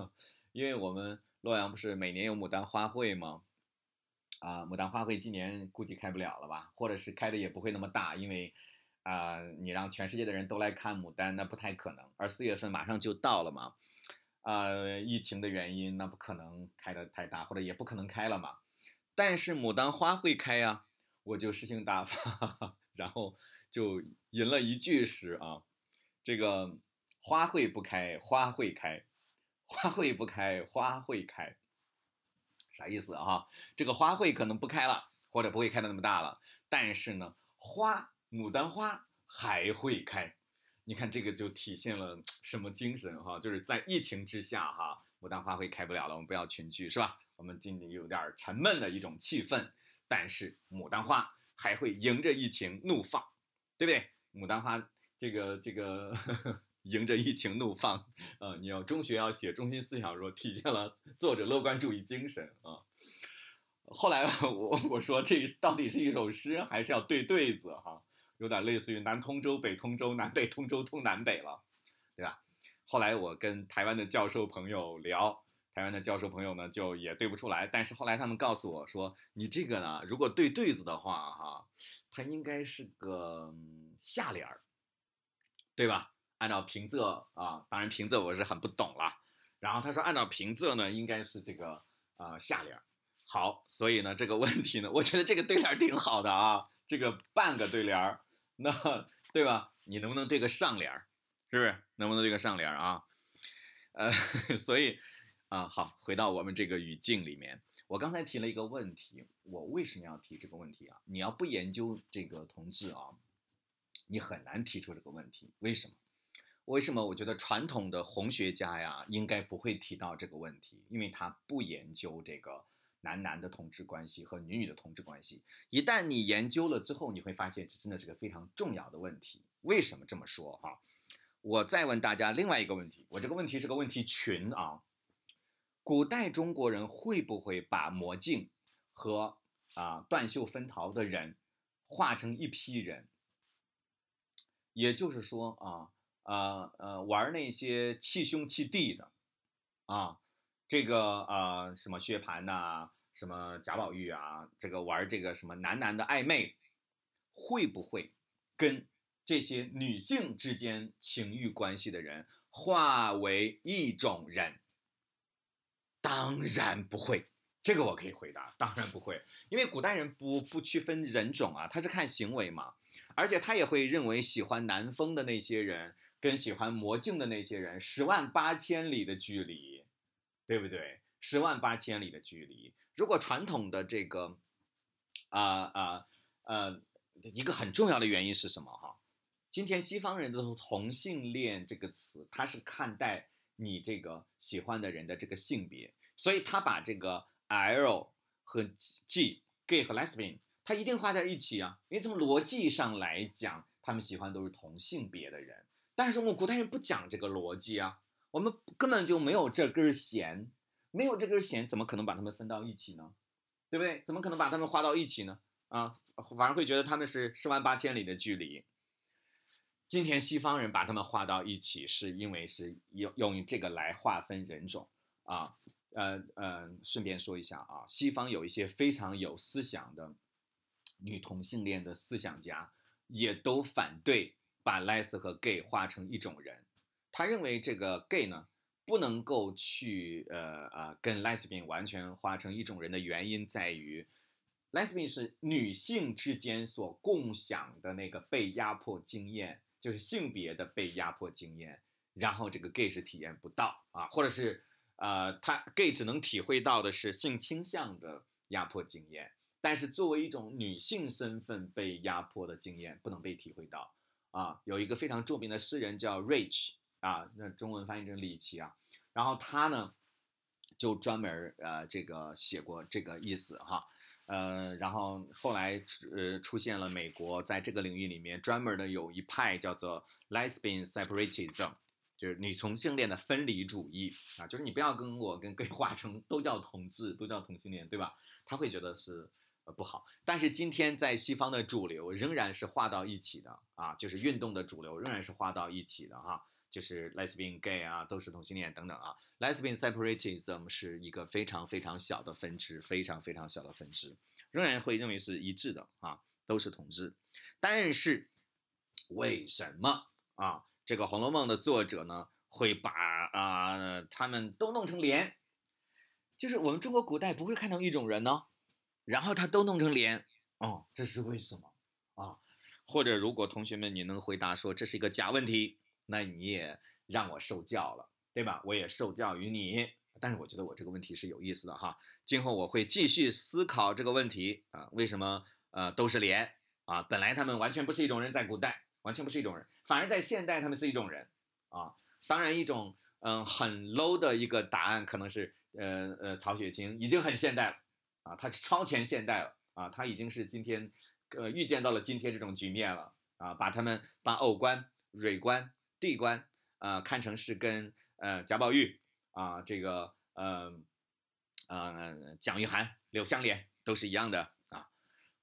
因为我们洛阳不是每年有牡丹花会吗？啊，牡丹花卉今年估计开不了了吧，或者是开的也不会那么大，因为，啊，你让全世界的人都来看牡丹，那不太可能。而四月份马上就到了嘛，啊，疫情的原因，那不可能开的太大，或者也不可能开了嘛。但是牡丹花会开呀，我就诗兴大发，然后就吟了一句诗啊，这个花会不开，花会开，花会不开，花会开。啥意思啊？这个花卉可能不开了，或者不会开的那么大了，但是呢，花牡丹花还会开。你看这个就体现了什么精神哈？就是在疫情之下哈，牡丹花会开不了了，我们不要群聚是吧？我们今年有点沉闷的一种气氛，但是牡丹花还会迎着疫情怒放，对不对？牡丹花这个这个迎着疫情怒放，呃，你要中学要写中心思想，说体现了作者乐观主义精神啊。后来我我说这到底是一首诗还是要对对子哈？有点类似于南通州、北通州、南北通州通南北了，对吧？后来我跟台湾的教授朋友聊，台湾的教授朋友呢就也对不出来，但是后来他们告诉我说，你这个呢，如果对对子的话，哈，它应该是个下联儿，对吧？按照平仄啊，当然平仄我是很不懂了。然后他说，按照平仄呢，应该是这个呃下联。好，所以呢，这个问题呢，我觉得这个对联挺好的啊，这个半个对联儿。那对吧？你能不能对个上联儿？是不是？能不能对个上联儿啊？呃，所以啊，好，回到我们这个语境里面，我刚才提了一个问题，我为什么要提这个问题啊？你要不研究这个同志啊，你很难提出这个问题。为什么？为什么？我觉得传统的红学家呀，应该不会提到这个问题，因为他不研究这个。男男的同志关系和女女的同志关系，一旦你研究了之后，你会发现这真的是个非常重要的问题。为什么这么说？哈，我再问大家另外一个问题，我这个问题是个问题群啊。古代中国人会不会把魔镜和啊断袖分桃的人画成一批人？也就是说啊，呃呃，玩那些气兄气弟的啊。这个呃，什么薛蟠呐，什么贾宝玉啊，这个玩这个什么男男的暧昧，会不会跟这些女性之间情欲关系的人化为一种人？当然不会，这个我可以回答，当然不会，因为古代人不不区分人种啊，他是看行为嘛，而且他也会认为喜欢南风的那些人跟喜欢魔镜的那些人十万八千里的距离。对不对？十万八千里的距离。如果传统的这个，啊啊呃，一个很重要的原因是什么？哈，今天西方人的同性恋这个词，他是看待你这个喜欢的人的这个性别，所以他把这个 L 和 G，gay 和 lesbian，他一定画在一起啊。因为从逻辑上来讲，他们喜欢都是同性别的人。但是我们古代人不讲这个逻辑啊。我们根本就没有这根弦，没有这根弦，怎么可能把他们分到一起呢？对不对？怎么可能把他们画到一起呢？啊，反而会觉得他们是十万八千里的距离。今天西方人把他们画到一起，是因为是用用这个来划分人种啊。呃呃，顺便说一下啊，西方有一些非常有思想的女同性恋的思想家，也都反对把 les 和 gay 画成一种人。他认为这个 gay 呢不能够去呃呃跟 lesbian 完全化成一种人的原因在于，lesbian 是女性之间所共享的那个被压迫经验，就是性别的被压迫经验，然后这个 gay 是体验不到啊，或者是呃他 gay 只能体会到的是性倾向的压迫经验，但是作为一种女性身份被压迫的经验不能被体会到啊。有一个非常著名的诗人叫 Rich。啊，那中文翻译成李琦啊，然后他呢，就专门呃这个写过这个意思哈，呃，然后后来呃出现了美国在这个领域里面专门的有一派叫做 lesbian separatism，就是女同性恋的分离主义啊，就是你不要跟我跟 gay 化成都叫同志，都叫同性恋，对吧？他会觉得是呃不好，但是今天在西方的主流仍然是画到一起的啊，就是运动的主流仍然是画到一起的哈。就是 lesbian gay 啊，都是同性恋等等啊。lesbian separatism 是一个非常非常小的分支，非常非常小的分支，仍然会认为是一致的啊，都是同志。但是为什么啊？这个《红楼梦》的作者呢，会把啊他们都弄成连？就是我们中国古代不会看成一种人呢，然后他都弄成连，哦，这是为什么啊？或者如果同学们你能回答说这是一个假问题？那你也让我受教了，对吧？我也受教于你，但是我觉得我这个问题是有意思的哈。今后我会继续思考这个问题啊，为什么呃都是连啊，本来他们完全不是一种人，在古代完全不是一种人，反而在现代他们是一种人啊。当然，一种嗯很 low 的一个答案可能是，呃呃，曹雪芹已经很现代了啊，他是超前现代了啊，他已经是今天，呃，预见到了今天这种局面了啊，把他们把偶官、蕊官、地官啊看成是跟呃贾宝玉啊这个呃呃蒋玉菡、柳湘莲都是一样的啊，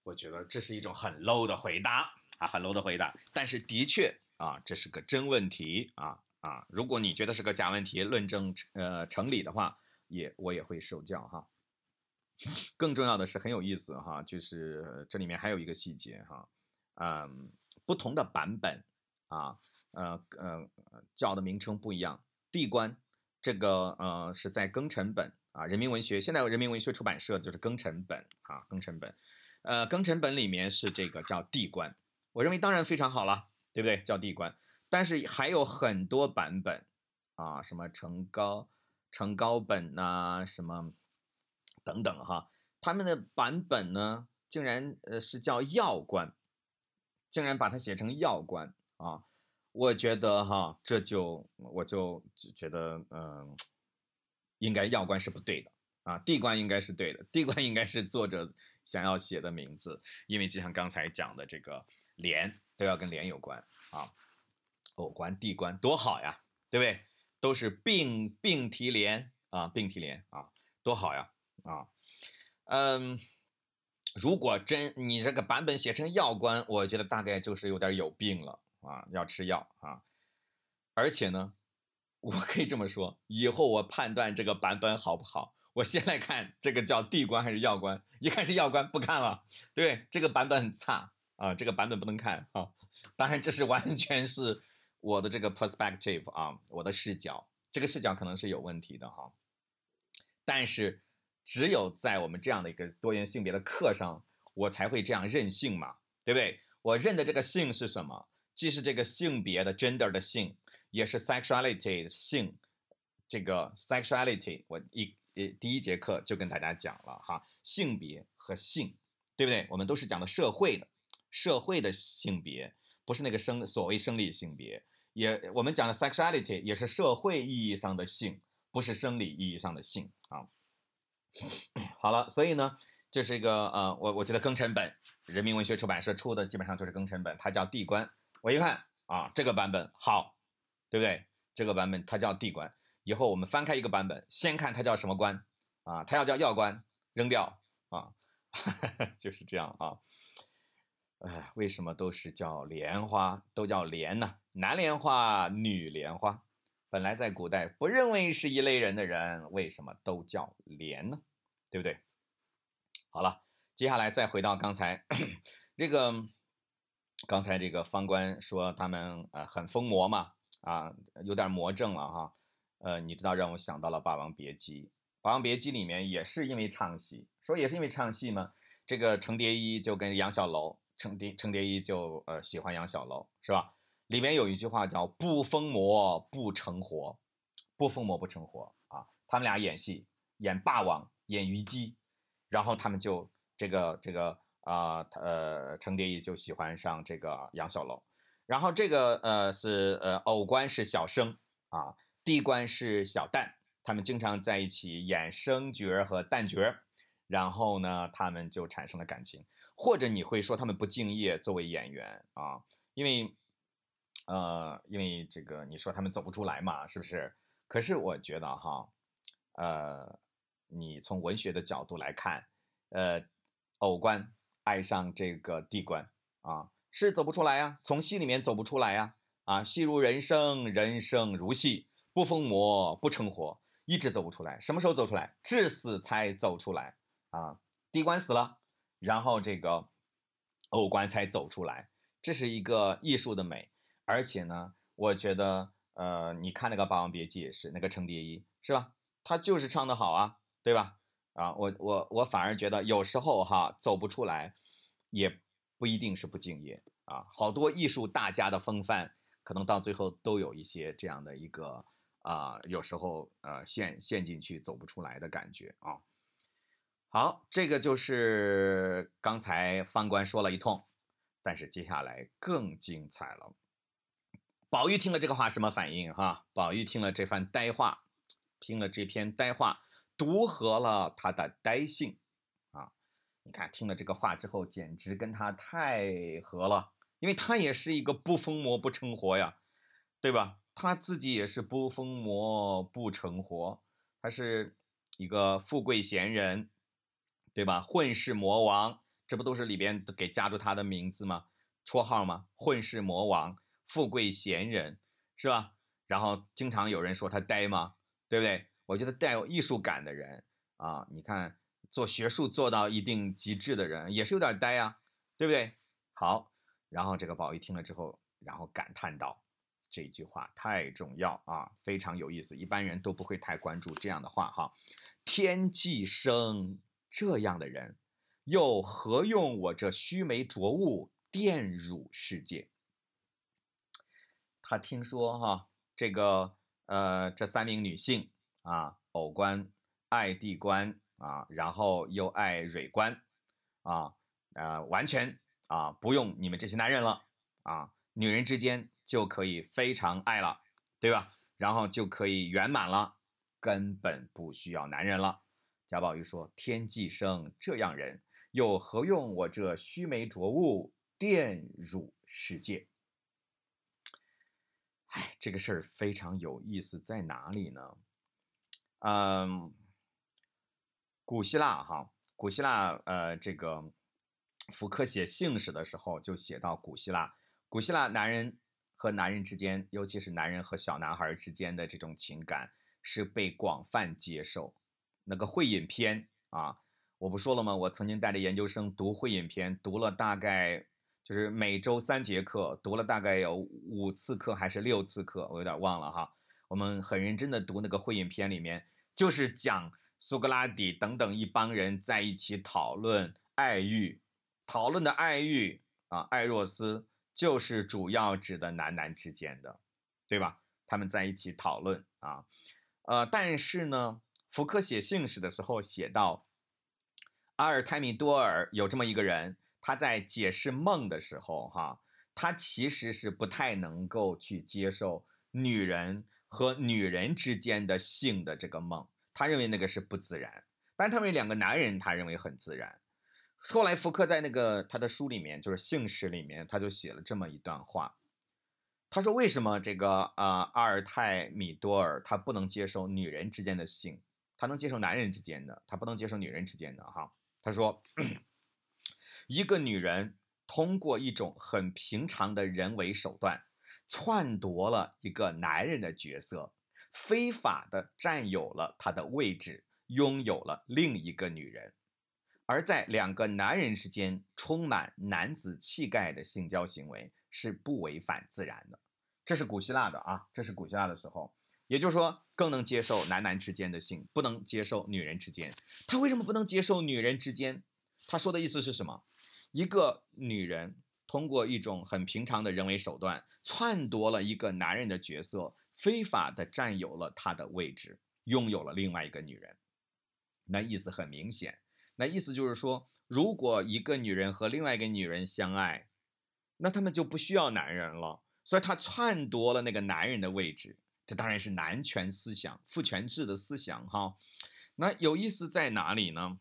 我觉得这是一种很 low 的回答啊，很 low 的回答，但是的确啊，这是个真问题啊。啊，如果你觉得是个假问题，论证呃成理的话，也我也会受教哈。更重要的是很有意思哈，就是这里面还有一个细节哈，嗯，不同的版本啊，呃呃叫的名称不一样。地官这个呃是在庚辰本啊，人民文学现在人民文学出版社就是庚辰本啊，庚辰本，呃庚辰本里面是这个叫地官，我认为当然非常好了，对不对？叫地官。但是还有很多版本啊，什么成高成高本呐，什么等等哈，他们的版本呢，竟然呃是叫药官，竟然把它写成药官啊！我觉得哈，这就我就觉得嗯，应该药官是不对的啊，地官应该是对的，地官应该是作者想要写的名字，因为就像刚才讲的这个莲都要跟莲有关啊。偶官、地官多好呀，对不对？都是并并提连啊，并提连啊，多好呀啊！嗯，如果真你这个版本写成药官，我觉得大概就是有点有病了啊，要吃药啊。而且呢，我可以这么说，以后我判断这个版本好不好，我先来看这个叫地官还是药官，一看是药官不看了，对这个版本很差啊，这个版本不能看啊。当然，这是完全是。我的这个 perspective 啊，我的视角，这个视角可能是有问题的哈。但是，只有在我们这样的一个多元性别的课上，我才会这样任性嘛，对不对？我认的这个性是什么？既是这个性别的 gender 的性，也是 sexuality 的性。这个 sexuality，我一呃第一节课就跟大家讲了哈，性别和性，对不对？我们都是讲的社会的，社会的性别，不是那个生所谓生理性别。也，我们讲的 sexuality 也是社会意义上的性，不是生理意义上的性啊。好了，所以呢，这是一个呃，我我觉得庚辰本，人民文学出版社出的基本上就是庚辰本，它叫地官。我一看啊，这个版本好，对不对？这个版本它叫地官。以后我们翻开一个版本，先看它叫什么官啊？它要叫药官，扔掉啊，就是这样啊。哎，为什么都是叫莲花，都叫莲呢？男莲花、女莲花，本来在古代不认为是一类人的人，为什么都叫莲呢？对不对？好了，接下来再回到刚才这个，刚才这个方官说他们呃很疯魔嘛，啊，有点魔怔了哈。呃，你知道让我想到了《霸王别姬》，《霸王别姬》里面也是因为唱戏，说也是因为唱戏吗？这个程蝶衣就跟杨小楼。程蝶程蝶衣就呃喜欢杨小楼是吧？里面有一句话叫“不疯魔不成活”，不疯魔不成活啊！他们俩演戏，演霸王，演虞姬，然后他们就这个这个啊，呃，程蝶衣就喜欢上这个杨小楼，然后这个呃是呃偶官是小生啊，地官是小旦，他们经常在一起演生角和旦角，然后呢，他们就产生了感情。或者你会说他们不敬业，作为演员啊，因为，呃，因为这个你说他们走不出来嘛，是不是？可是我觉得哈，呃，你从文学的角度来看，呃，偶官爱上这个地官啊，是走不出来呀，从戏里面走不出来呀，啊，戏如人生，人生如戏，不疯魔不成活，一直走不出来，什么时候走出来？至死才走出来啊，地官死了。然后这个偶官才走出来，这是一个艺术的美，而且呢，我觉得，呃，你看那个《霸王别姬》也是，那个程蝶衣是吧？他就是唱的好啊，对吧？啊，我我我反而觉得有时候哈走不出来，也不一定是不敬业啊，好多艺术大家的风范，可能到最后都有一些这样的一个啊，有时候呃陷陷进去走不出来的感觉啊。好，这个就是刚才方官说了一通，但是接下来更精彩了。宝玉听了这个话什么反应？哈，宝玉听了这番呆话，听了这篇呆话，独合了他的呆性啊！你看，听了这个话之后，简直跟他太合了，因为他也是一个不疯魔不成活呀，对吧？他自己也是不疯魔不成活，他是一个富贵闲人，对吧？混世魔王，这不都是里边给加注他的名字吗？绰号吗？混世魔王。富贵闲人是吧？然后经常有人说他呆吗？对不对？我觉得带有艺术感的人啊，你看做学术做到一定极致的人也是有点呆啊，对不对？好，然后这个宝玉听了之后，然后感叹道：“这句话太重要啊，非常有意思，一般人都不会太关注这样的话哈。天既生这样的人，又何用我这须眉浊物玷辱世界？”他听说哈，这个呃，这三名女性啊，藕官爱地官啊，然后又爱蕊官啊，呃，完全啊不用你们这些男人了啊，女人之间就可以非常爱了，对吧？然后就可以圆满了，根本不需要男人了。贾宝玉说：“天既生这样人，又何用我这须眉浊物玷辱世界？”哎，这个事儿非常有意思，在哪里呢？嗯，古希腊哈，古希腊呃，这个福柯写性史的时候就写到，古希腊，古希腊男人和男人之间，尤其是男人和小男孩之间的这种情感是被广泛接受。那个会饮篇啊，我不说了吗？我曾经带着研究生读会饮篇，读了大概。就是每周三节课，读了大概有五次课还是六次课，我有点忘了哈。我们很认真的读那个会影片，里面就是讲苏格拉底等等一帮人在一起讨论爱欲，讨论的爱欲啊，爱若斯就是主要指的男男之间的，对吧？他们在一起讨论啊，呃，但是呢，福柯写信史的时候写到，阿尔泰米多尔有这么一个人。他在解释梦的时候，哈，他其实是不太能够去接受女人和女人之间的性的这个梦，他认为那个是不自然。但他们两个男人，他认为很自然。后来福柯在那个他的书里面，就是性史里面，他就写了这么一段话，他说为什么这个啊阿尔泰米多尔他不能接受女人之间的性，他能接受男人之间的，他不能接受女人之间的哈？他说。一个女人通过一种很平常的人为手段，篡夺了一个男人的角色，非法的占有了他的位置，拥有了另一个女人。而在两个男人之间充满男子气概的性交行为是不违反自然的。这是古希腊的啊，这是古希腊的时候，也就是说更能接受男男之间的性，不能接受女人之间。他为什么不能接受女人之间？他说的意思是什么？一个女人通过一种很平常的人为手段篡夺了一个男人的角色，非法的占有了他的位置，拥有了另外一个女人。那意思很明显，那意思就是说，如果一个女人和另外一个女人相爱，那他们就不需要男人了。所以，他篡夺了那个男人的位置，这当然是男权思想、父权制的思想哈。那有意思在哪里呢？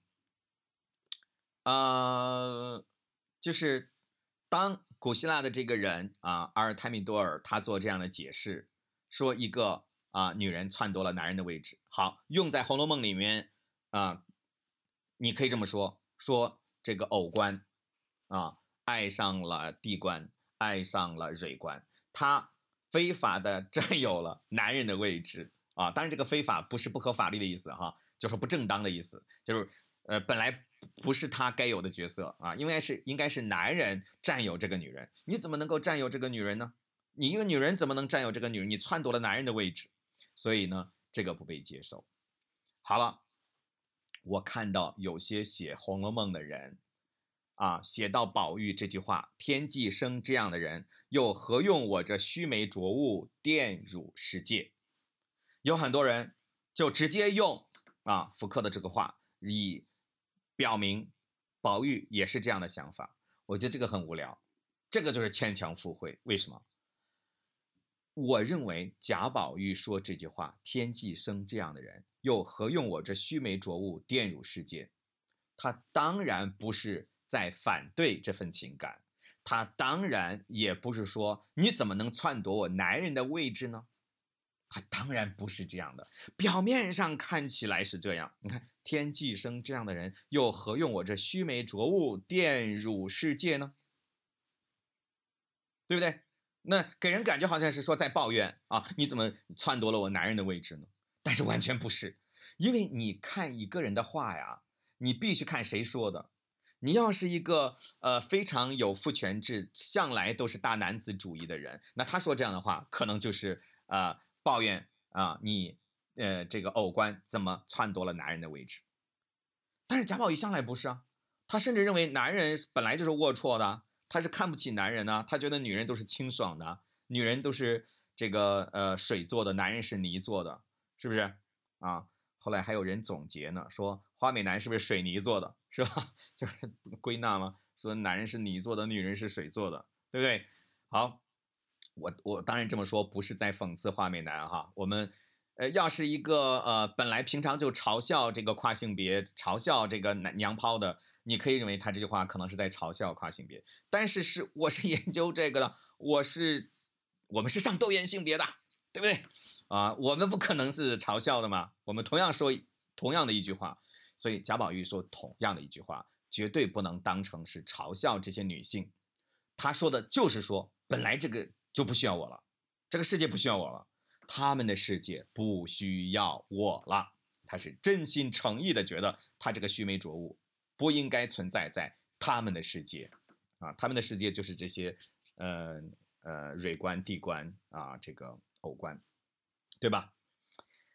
呃。就是当古希腊的这个人啊，阿尔泰米多尔，他做这样的解释，说一个啊女人篡夺了男人的位置。好，用在《红楼梦》里面啊，你可以这么说：说这个偶官啊爱上了地官，爱上了蕊官，他非法的 占有了男人的位置啊。当然，这个非法不是不合法律的意思哈，就是不正当的意思，就是呃本来。不是他该有的角色啊，应该是应该是男人占有这个女人，你怎么能够占有这个女人呢？你一个女人怎么能占有这个女人？你篡夺了男人的位置，所以呢，这个不被接受。好了，我看到有些写《红楼梦》的人啊，写到宝玉这句话：“天既生这样的人，又何用我这须眉浊物玷辱世界？”有很多人就直接用啊福克的这个话以。表明，宝玉也是这样的想法，我觉得这个很无聊这个就是牵强附会。为什么？我认为贾宝玉说这句话：“天际生这样的人，又何用我这须眉浊物玷辱世界？”他当然不是在反对这份情感，他当然也不是说你怎么能篡夺我男人的位置呢？他当然不是这样的。表面上看起来是这样，你看天际生这样的人，又何用我这须眉浊物玷辱世界呢？对不对？那给人感觉好像是说在抱怨啊，你怎么篡夺了我男人的位置呢？但是完全不是，因为你看一个人的话呀，你必须看谁说的。你要是一个呃非常有父权制、向来都是大男子主义的人，那他说这样的话，可能就是呃抱怨啊你呃这个偶官怎么篡夺了男人的位置。但是贾宝玉向来不是啊，他甚至认为男人本来就是龌龊的。他是看不起男人呢，他觉得女人都是清爽的，女人都是这个呃水做的，男人是泥做的，是不是啊？后来还有人总结呢，说花美男是不是水泥做的，是吧？就是归纳嘛，说男人是泥做的，女人是水做的，对不对？好，我我当然这么说不是在讽刺花美男哈，我们呃要是一个呃本来平常就嘲笑这个跨性别，嘲笑这个男娘炮的。你可以认为他这句话可能是在嘲笑跨性别，但是是我是 研究这个的，我是我们是上多元性别的，对不对？啊，我们不可能是嘲笑的嘛，我们同样说同样的一句话，所以贾宝玉说同样的一句话，绝对不能当成是嘲笑这些女性，他说的就是说，本来这个就不需要我了，这个世界不需要我了，他们的世界不需要我了，他是真心诚意的觉得他这个须眉浊物。不应该存在在他们的世界，啊，他们的世界就是这些，呃呃，蕊官、地官啊，这个偶官，对吧？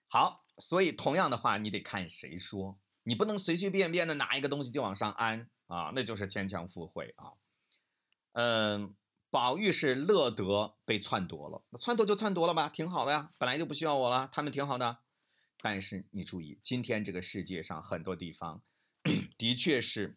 好，所以同样的话，你得看谁说，你不能随随便便的拿一个东西就往上安啊，那就是牵强附会啊。嗯，宝玉是乐得被篡夺了，那篡夺就篡夺了吧，挺好的呀，本来就不需要我了，他们挺好的。但是你注意，今天这个世界上很多地方。的确是，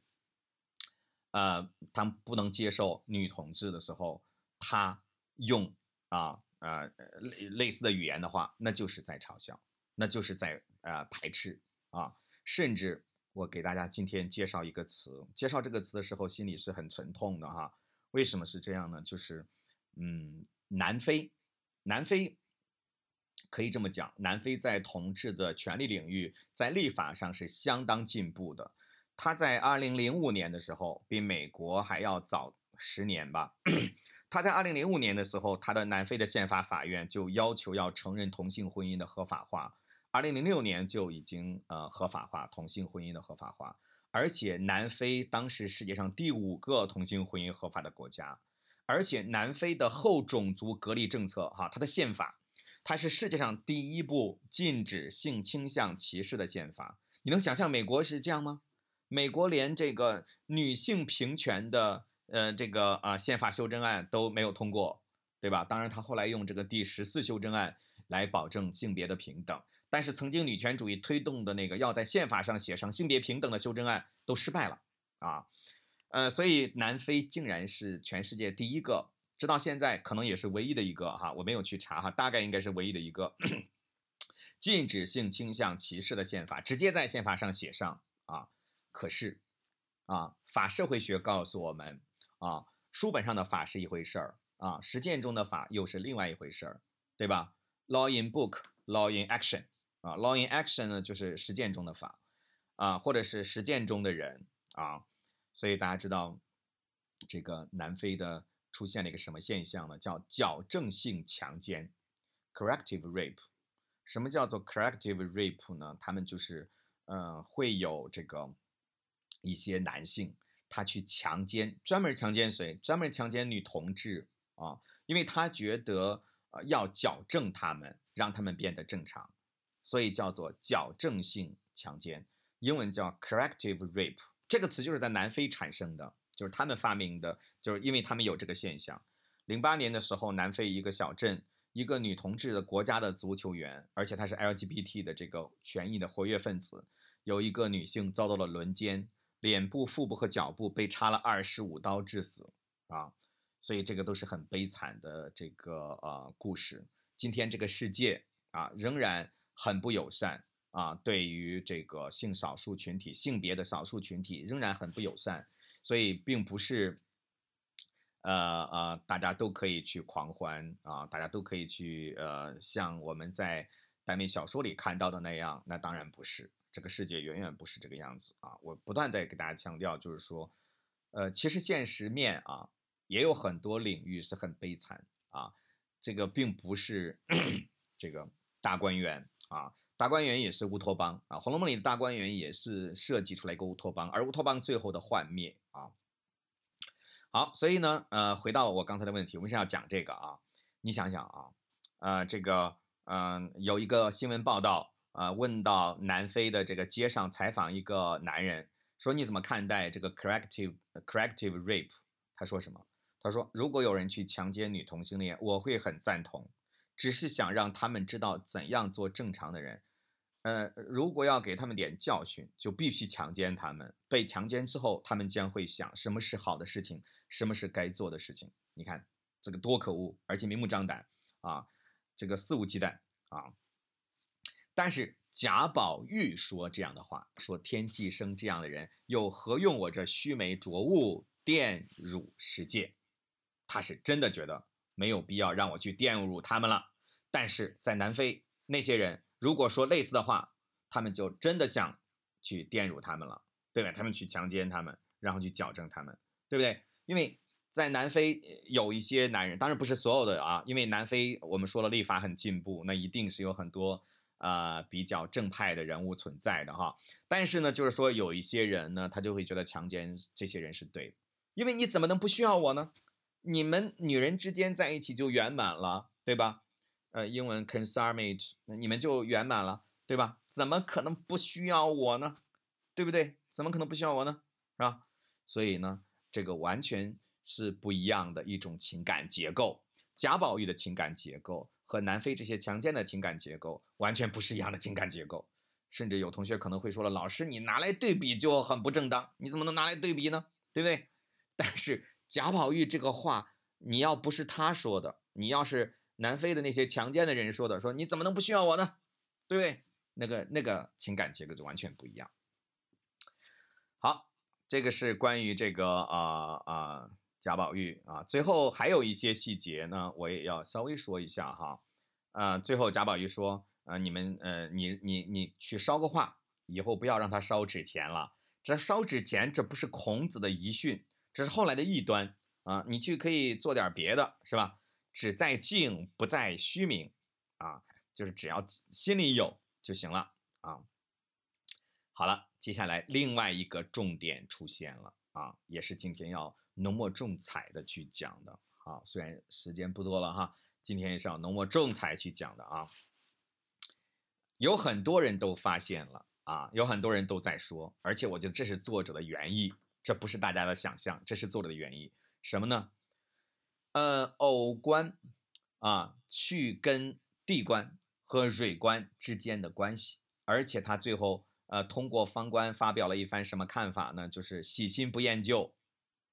呃，他们不能接受女同志的时候，他用啊呃类类似的语言的话，那就是在嘲笑，那就是在呃排斥啊。甚至我给大家今天介绍一个词，介绍这个词的时候，心里是很沉痛的哈。为什么是这样呢？就是嗯，南非，南非。可以这么讲，南非在同志的权利领域，在立法上是相当进步的。他在二零零五年的时候，比美国还要早十年吧。他在二零零五年的时候，他的南非的宪法法院就要求要承认同性婚姻的合法化。二零零六年就已经呃合法化同性婚姻的合法化，而且南非当时世界上第五个同性婚姻合法的国家，而且南非的后种族隔离政策哈，它的宪法。它是世界上第一部禁止性倾向歧视的宪法。你能想象美国是这样吗？美国连这个女性平权的呃这个啊宪法修正案都没有通过，对吧？当然，他后来用这个第十四修正案来保证性别的平等，但是曾经女权主义推动的那个要在宪法上写上性别平等的修正案都失败了啊。呃，所以南非竟然是全世界第一个。直到现在，可能也是唯一的一个哈，我没有去查哈，大概应该是唯一的一个 禁止性倾向歧视的宪法，直接在宪法上写上啊。可是啊，法社会学告诉我们啊，书本上的法是一回事儿啊，实践中的法又是另外一回事儿，对吧？Law in book, law in action 啊，law in action 呢就是实践中的法啊，或者是实践中的人啊。所以大家知道这个南非的。出现了一个什么现象呢？叫矫正性强奸 （corrective rape）。什么叫做 corrective rape 呢？他们就是，呃，会有这个一些男性，他去强奸，专门强奸谁？专门强奸女同志啊，因为他觉得呃要矫正他们，让他们变得正常，所以叫做矫正性强奸，英文叫 corrective rape。这个词就是在南非产生的。就是他们发明的，就是因为他们有这个现象。零八年的时候，南非一个小镇，一个女同志的国家的足球员，而且她是 LGBT 的这个权益的活跃分子，有一个女性遭到了轮奸，脸部、腹部和脚部被插了二十五刀致死啊！所以这个都是很悲惨的这个呃故事。今天这个世界啊，仍然很不友善啊，对于这个性少数群体、性别的少数群体仍然很不友善，所以并不是，呃呃，大家都可以去狂欢啊，大家都可以去呃，像我们在耽美小说里看到的那样，那当然不是，这个世界远远不是这个样子啊！我不断在给大家强调，就是说，呃，其实现实面啊，也有很多领域是很悲惨啊。这个并不是 这个大观园啊，大观园也是乌托邦啊，《红楼梦》里的大观园也是设计出来一个乌托邦，而乌托邦最后的幻灭啊。好，所以呢，呃，回到我刚才的问题，为什么要讲这个啊？你想想啊，呃，这个，嗯，有一个新闻报道啊，问到南非的这个街上采访一个男人，说你怎么看待这个 corrective corrective rape？他说什么？他说：“如果有人去强奸女同性恋，我会很赞同，只是想让他们知道怎样做正常的人。呃，如果要给他们点教训，就必须强奸他们。被强奸之后，他们将会想什么是好的事情，什么是该做的事情。你看这个多可恶，而且明目张胆啊，这个肆无忌惮啊。但是贾宝玉说这样的话，说天际生这样的人，又何用我这须眉浊物玷辱世界？”他是真的觉得没有必要让我去玷辱他们了，但是在南非那些人如果说类似的话，他们就真的想去玷辱他们了，对吧？他们去强奸他们，然后去矫正他们，对不对？因为在南非有一些男人，当然不是所有的啊，因为南非我们说了立法很进步，那一定是有很多呃比较正派的人物存在的哈。但是呢，就是说有一些人呢，他就会觉得强奸这些人是对的，因为你怎么能不需要我呢？你们女人之间在一起就圆满了，对吧？呃，英文 consummate，你们就圆满了，对吧？怎么可能不需要我呢？对不对？怎么可能不需要我呢？是吧？所以呢，这个完全是不一样的一种情感结构。贾宝玉的情感结构和南非这些强奸的情感结构完全不是一样的情感结构。甚至有同学可能会说了：“老师，你拿来对比就很不正当，你怎么能拿来对比呢？对不对？”但是贾宝玉这个话，你要不是他说的，你要是南非的那些强奸的人说的，说你怎么能不需要我呢？对不对？那个那个情感结构就完全不一样。好，这个是关于这个啊啊贾宝玉啊，最后还有一些细节呢，我也要稍微说一下哈。啊，最后贾宝玉说啊，你们呃，你你你去烧个画，以后不要让他烧纸钱了。这烧纸钱，这不是孔子的遗训。这是后来的异端啊！你去可以做点别的，是吧？只在静，不在虚名啊，就是只要心里有就行了啊。好了，接下来另外一个重点出现了啊，也是今天要浓墨重彩的去讲的啊。虽然时间不多了哈，今天也是要浓墨重彩去讲的啊。有很多人都发现了啊，有很多人都在说，而且我觉得这是作者的原意。这不是大家的想象，这是作者的原因。什么呢？呃，偶官啊，去跟地官和蕊官之间的关系，而且他最后呃通过方官发表了一番什么看法呢？就是喜新不厌旧，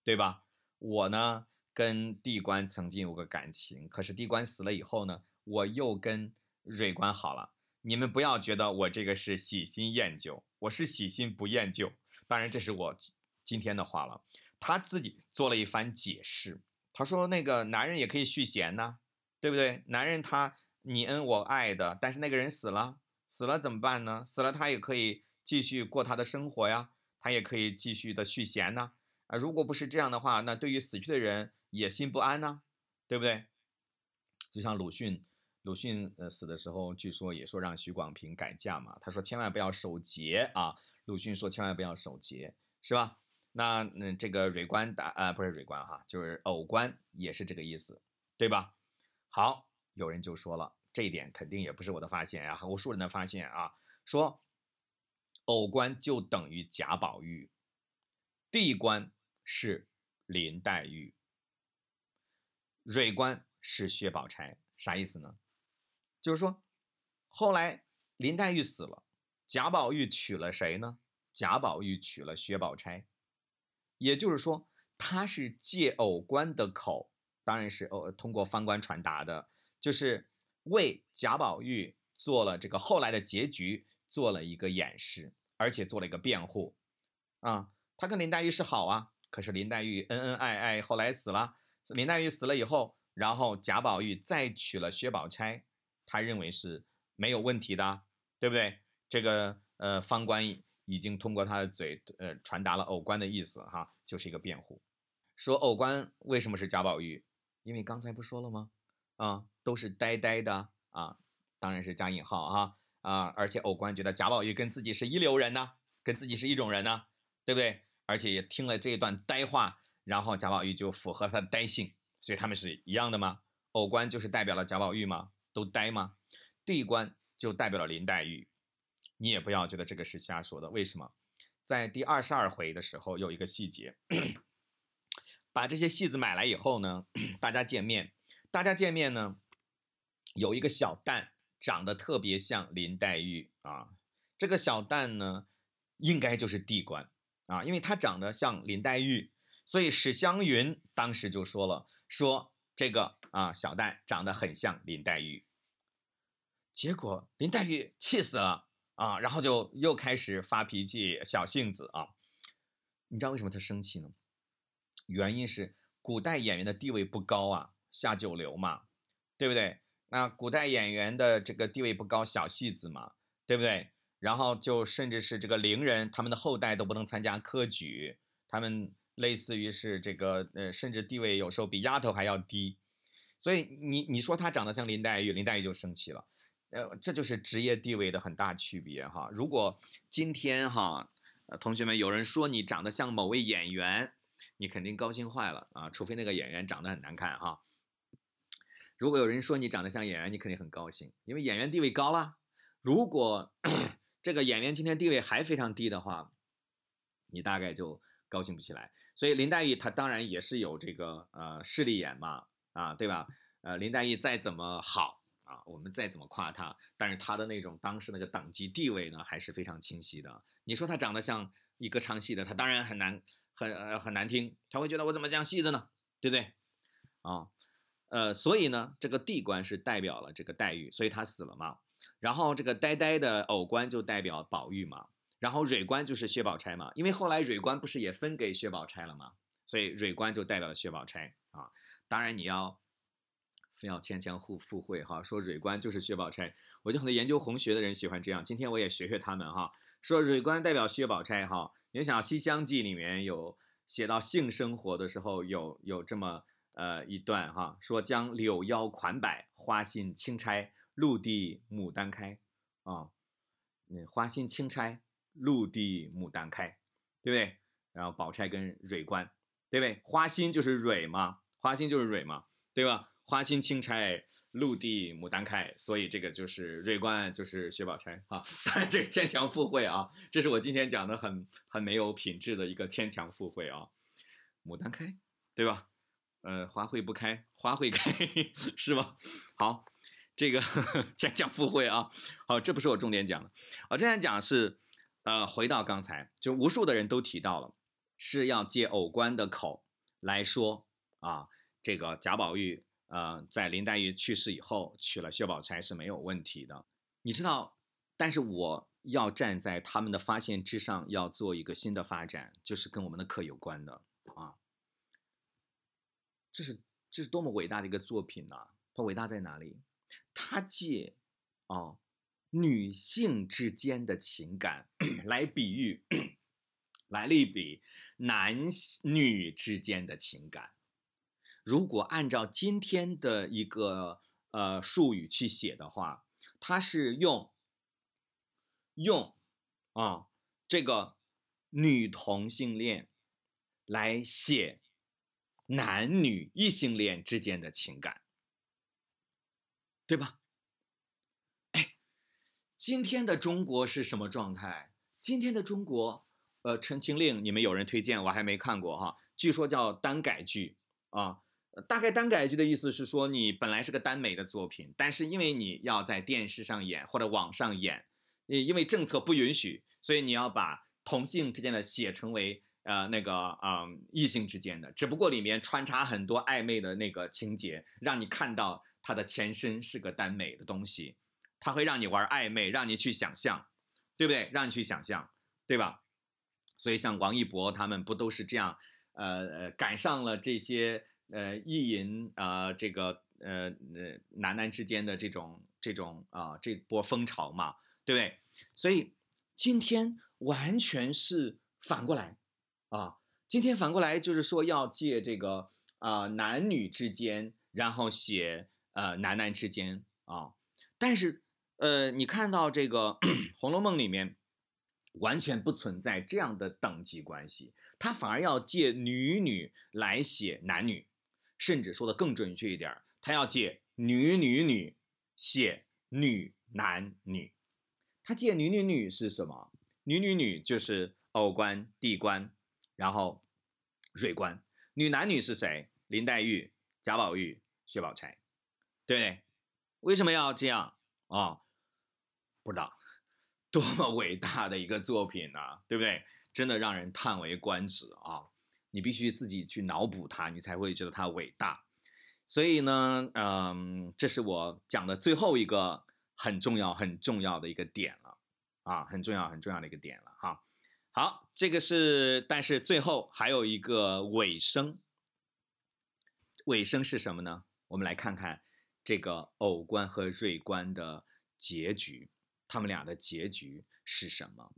对吧？我呢跟地官曾经有个感情，可是地官死了以后呢，我又跟蕊官好了。你们不要觉得我这个是喜新厌旧，我是喜新不厌旧。当然，这是我。今天的话了，他自己做了一番解释。他说：“那个男人也可以续弦呢，对不对？男人他你恩我爱的，但是那个人死了，死了怎么办呢？死了他也可以继续过他的生活呀，他也可以继续的续弦呢。啊，如果不是这样的话，那对于死去的人也心不安呢，对不对？就像鲁迅，鲁迅呃死的时候，据说也说让许广平改嫁嘛。他说千万不要守节啊。鲁迅说千万不要守节，是吧？”那嗯，这个蕊官打啊，不是蕊官哈，就是偶官也是这个意思，对吧？好，有人就说了，这一点肯定也不是我的发现啊，无数人的发现啊，说偶官就等于贾宝玉，地官是林黛玉，蕊官是薛宝钗，啥意思呢？就是说，后来林黛玉死了，贾宝玉娶了谁呢？贾宝玉娶了薛宝钗。也就是说，他是借偶官的口当然是哦通过方官传达的，就是为贾宝玉做了这个后来的结局做了一个演示，而且做了一个辩护啊。他跟林黛玉是好啊，可是林黛玉恩恩爱爱，后来死了。林黛玉死了以后，然后贾宝玉再娶了薛宝钗，他认为是没有问题的，对不对？这个呃方官已经通过他的嘴呃传达了偶官的意思哈，就是一个辩护，说偶官为什么是贾宝玉？因为刚才不说了吗？啊，都是呆呆的啊，当然是加引号哈啊，而且偶官觉得贾宝玉跟自己是一流人呢，跟自己是一种人呢，对不对？而且也听了这一段呆话。然后贾宝玉就符合他的呆性，所以他们是一样的吗？偶官就是代表了贾宝玉吗？都呆吗？地官就代表了林黛玉，你也不要觉得这个是瞎说的。为什么？在第二十二回的时候有一个细节，把这些戏子买来以后呢，大家见面，大家见面呢，有一个小旦长得特别像林黛玉啊，这个小旦呢，应该就是地官啊，因为他长得像林黛玉。所以史湘云当时就说了，说这个啊小旦长得很像林黛玉，结果林黛玉气死了啊，然后就又开始发脾气、小性子啊。你知道为什么他生气呢？原因是古代演员的地位不高啊，下九流嘛，对不对？那古代演员的这个地位不高，小戏子嘛，对不对？然后就甚至是这个伶人，他们的后代都不能参加科举，他们。类似于是这个，呃，甚至地位有时候比丫头还要低，所以你你说他长得像林黛玉，林黛玉就生气了，呃，这就是职业地位的很大区别哈。如果今天哈，同学们有人说你长得像某位演员，你肯定高兴坏了啊，除非那个演员长得很难看哈。如果有人说你长得像演员，你肯定很高兴，因为演员地位高了。如果 这个演员今天地位还非常低的话，你大概就。高兴不起来，所以林黛玉她当然也是有这个呃势利眼嘛，啊对吧？呃林黛玉再怎么好啊，我们再怎么夸他，但是他的那种当时那个等级地位呢还是非常清晰的。你说他长得像一个唱戏的，他当然很难很呃很难听，他会觉得我怎么像戏子呢？对不对？啊呃所以呢这个地官是代表了这个黛玉，所以他死了嘛。然后这个呆呆的偶官就代表宝玉嘛。然后蕊官就是薛宝钗嘛，因为后来蕊官不是也分给薛宝钗了吗？所以蕊官就代表了薛宝钗啊。当然你要非要牵强附附会哈，说蕊官就是薛宝钗，我就很多研究红学的人喜欢这样。今天我也学学他们哈，说蕊官代表薛宝钗哈。你想《西厢记》里面有写到性生活的时候，有有这么呃一段哈，说将柳腰款摆，花心轻钗，露地牡丹开啊，那花心轻钗。陆地牡丹开，对不对？然后宝钗跟蕊官，对不对？花心就是蕊嘛，花心就是蕊嘛，对吧？花心轻钗，陆地牡丹开，所以这个就是瑞官就是薛宝钗啊。这个牵强附会啊，这是我今天讲的很很没有品质的一个牵强附会啊。牡丹开，对吧？呃，花会不开，花会开 是吗？好，这个 牵强附会啊。好，这不是我重点讲的，我重点讲是。呃，回到刚才，就无数的人都提到了，是要借偶官的口来说啊，这个贾宝玉呃，在林黛玉去世以后娶了薛宝钗是没有问题的，你知道？但是我要站在他们的发现之上，要做一个新的发展，就是跟我们的课有关的啊。这是这是多么伟大的一个作品呢！它伟大在哪里？它借哦。女性之间的情感 来比喻，来类比男女之间的情感。如果按照今天的一个呃术语去写的话，它是用用啊这个女同性恋来写男女异性恋之间的情感，对吧？哎今天的中国是什么状态？今天的中国，呃，《陈情令》你们有人推荐？我还没看过哈。据说叫单改剧啊，大概单改剧的意思是说，你本来是个耽美的作品，但是因为你要在电视上演或者网上演，因为政策不允许，所以你要把同性之间的写成为呃那个啊、异性之间的，只不过里面穿插很多暧昧的那个情节，让你看到它的前身是个耽美的东西，它会让你玩暧昧，让你去想象，对不对？让你去想象，对吧？所以像王一博他们不都是这样，呃，赶上了这些呃意淫啊、这个呃呃男男之间的这种这种啊、这波风潮嘛，对不对？所以今天完全是反过来啊，今天反过来就是说要借这个啊、男女之间，然后写呃男男之间啊，但是呃你看到这个《红楼梦》里面。完全不存在这样的等级关系，他反而要借女女来写男女，甚至说的更准确一点儿，他要借女女女写女男女。他借女女女是什么？女女女就是偶官、帝官，然后蕊官。女男女是谁？林黛玉、贾宝玉、薛宝钗，对不对？为什么要这样啊、不知道。多么伟大的一个作品呢、对不对？真的让人叹为观止啊！你必须自己去脑补它，你才会觉得它伟大。所以呢，嗯，这是我讲的最后一个很重要、很重要的一个点了啊，很重要、很重要的一个点了哈。好，这个是，但是最后还有一个尾声。尾声是什么呢？我们来看看这个偶官和瑞官的结局。他们俩的结局是什么，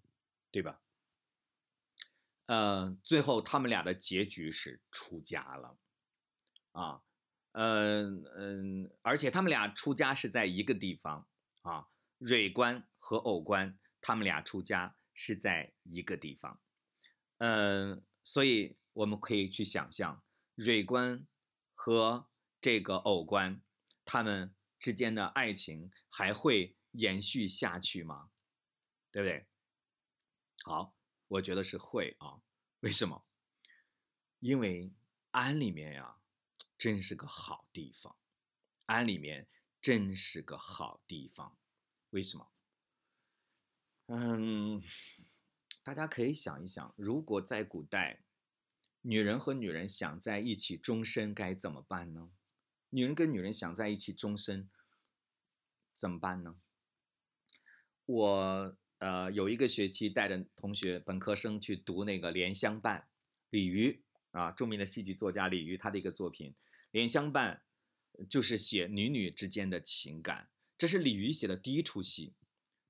对吧？呃，最后他们俩的结局是出家了，啊，嗯、呃、嗯，而且他们俩出家是在一个地方啊，蕊官和偶官他们俩出家是在一个地方，嗯、所以我们可以去想象蕊官和这个偶官他们之间的爱情还会延续下去吗？对不对？好，我觉得是会啊。为什么？因为安里面呀，真是个好地方。安里面真是个好地方。为什么？嗯，大家可以想一想，如果在古代，女人和女人想在一起终身，该怎么办呢？女人跟女人想在一起终身，怎么办呢？我呃有一个学期带着同学本科生去读那个《莲香伴》，李渔啊，著名的戏剧作家李渔他的一个作品《莲香伴》，就是写女女之间的情感。这是李渔写的第一出戏，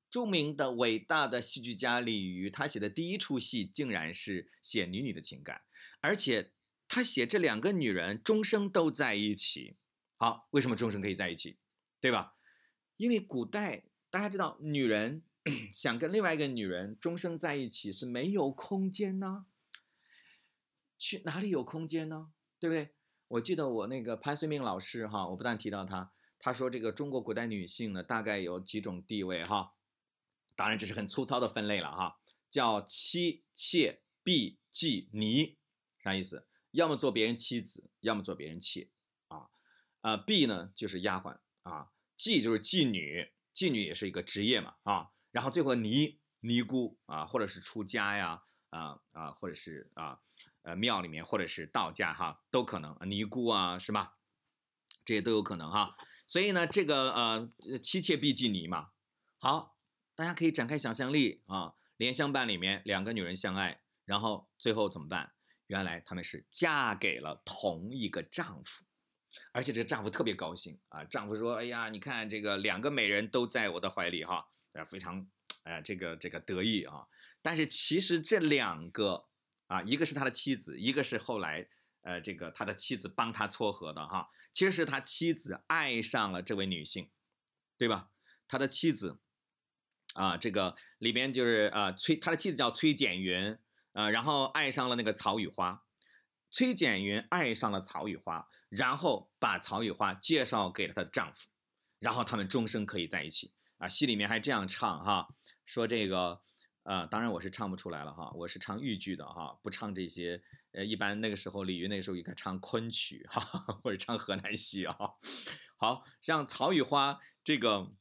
著名的伟大的戏剧家李渔，他写的第一出戏竟然是写女女的情感，而且他写这两个女人终生都在一起。好，为什么终生可以在一起？对吧？因为古代。大家知道，女人 想跟另外一个女人终生在一起是没有空间呢。去哪里有空间呢？对不对？我记得我那个潘绥铭老师哈，我不但提到他，他说这个中国古代女性呢，大概有几种地位哈。当然这是很粗糙的分类了哈，叫妻、妾、婢、妓、尼，啥意思？要么做别人妻子，要么做别人妾啊。啊，婢呢就是丫鬟啊，妓就是妓女。妓女也是一个职业嘛，啊，然后最后尼尼姑啊，或者是出家呀，啊啊，或者是啊，呃庙里面或者是道家哈，都可能尼姑啊，是吧？这些都有可能哈。所以呢，这个呃妻妾婢妓尼嘛，好，大家可以展开想象力啊。莲香伴里面两个女人相爱，然后最后怎么办？原来她们是嫁给了同一个丈夫。而且这个丈夫特别高兴啊！丈夫说：“哎呀，你看这个两个美人都在我的怀里哈，啊，非常，哎，这个这个得意啊。但是其实这两个啊，一个是他的妻子，一个是后来呃这个他的妻子帮他撮合的哈。其实是他妻子爱上了这位女性，对吧？他的妻子啊，这个里边就是啊崔，他的妻子叫崔简云啊，然后爱上了那个曹雨花。”崔简云爱上了曹雨花，然后把曹雨花介绍给了她的丈夫，然后他们终生可以在一起啊。戏里面还这样唱哈，说这个呃，当然我是唱不出来了哈，我是唱豫剧的哈，不唱这些呃，一般那个时候李渔那时候应该唱昆曲哈，或者唱河南戏啊。好像曹雨花这个，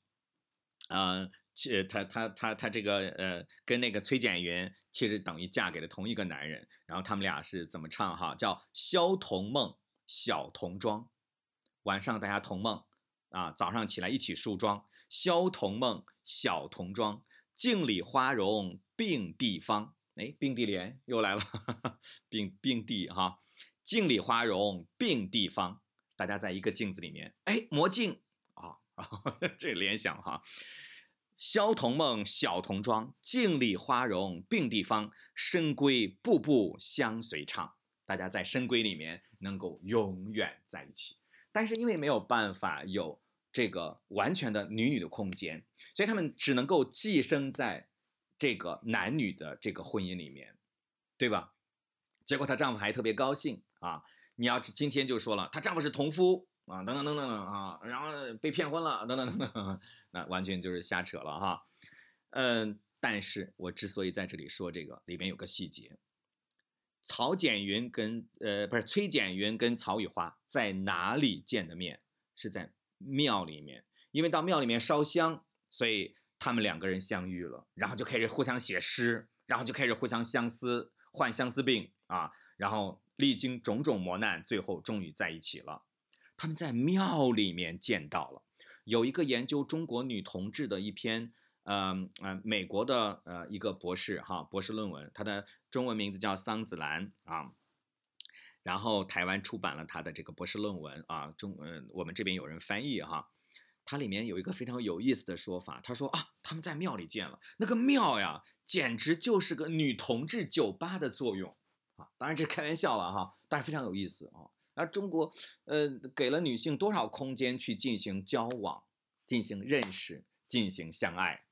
呃，其他他他他这个呃，跟那个崔简云其实等于嫁给了同一个男人。然后他们俩是怎么唱哈？叫萧童梦，小童装。晚上大家同梦啊，早上起来一起梳妆。萧童梦，小童装，镜里花容并蒂芳。哎，并蒂莲又来了，并并蒂哈。镜里花容并蒂芳，大家在一个镜子里面，哎，魔镜啊，这联想哈。萧童梦，小童装，镜里花容并蒂芳，深闺步步相随唱。大家在深闺里面能够永远在一起，但是因为没有办法有这个完全的女女的空间，所以他们只能够寄生在这个男女的这个婚姻里面，对吧？结果她丈夫还特别高兴啊！你要今天就说了，她丈夫是同夫。啊，等等等等啊，然后被骗婚了，等等等等，那完全就是瞎扯了哈。嗯，但是我之所以在这里说这个，里面有个细节，曹简云跟呃不是崔简云跟曹雨花在哪里见的面？是在庙里面，因为到庙里面烧香，所以他们两个人相遇了，然后就开始互相写诗，然后就开始互相相思，患相思病啊，然后历经种种磨难，最后终于在一起了。他们在庙里面见到了，有一个研究中国女同志的一篇，嗯嗯，美国的呃一个博士哈博士论文，他的中文名字叫桑子兰啊，然后台湾出版了他的这个博士论文啊，中嗯我们这边有人翻译哈，它里面有一个非常有意思的说法，他说啊他们在庙里见了，那个庙呀简直就是个女同志酒吧的作用啊，当然这开玩笑了哈，但是非常有意思啊。而中国，呃，给了女性多少空间去进行交往、进行认识、进行相爱？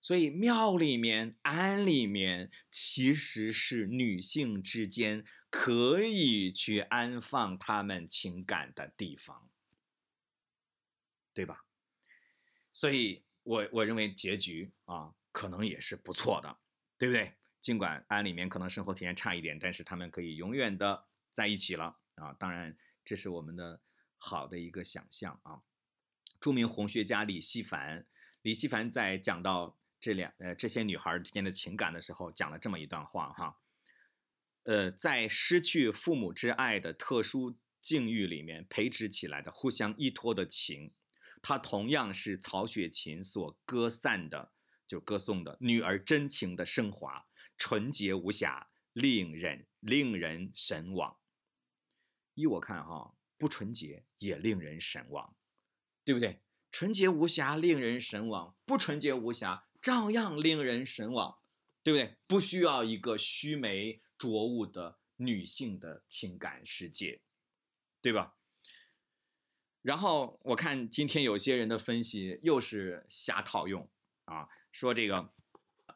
所以庙里面、庵里面其实是女性之间可以去安放他们情感的地方，对吧？所以我我认为结局啊，可能也是不错的，对不对？尽管安里面可能生活体验差一点，但是他们可以永远的在一起了。啊，当然，这是我们的好的一个想象啊。著名红学家李希凡，李希凡在讲到这两呃这些女孩之间的情感的时候，讲了这么一段话哈。呃，在失去父母之爱的特殊境遇里面培植起来的互相依托的情，它同样是曹雪芹所歌散的，就歌颂的女儿真情的升华，纯洁无瑕，令人令人神往。依我看，哈，不纯洁也令人神往，对不对？纯洁无瑕令人神往，不纯洁无瑕照样令人神往，对不对？不需要一个须眉浊物的女性的情感世界，对吧？然后我看今天有些人的分析又是瞎套用啊，说这个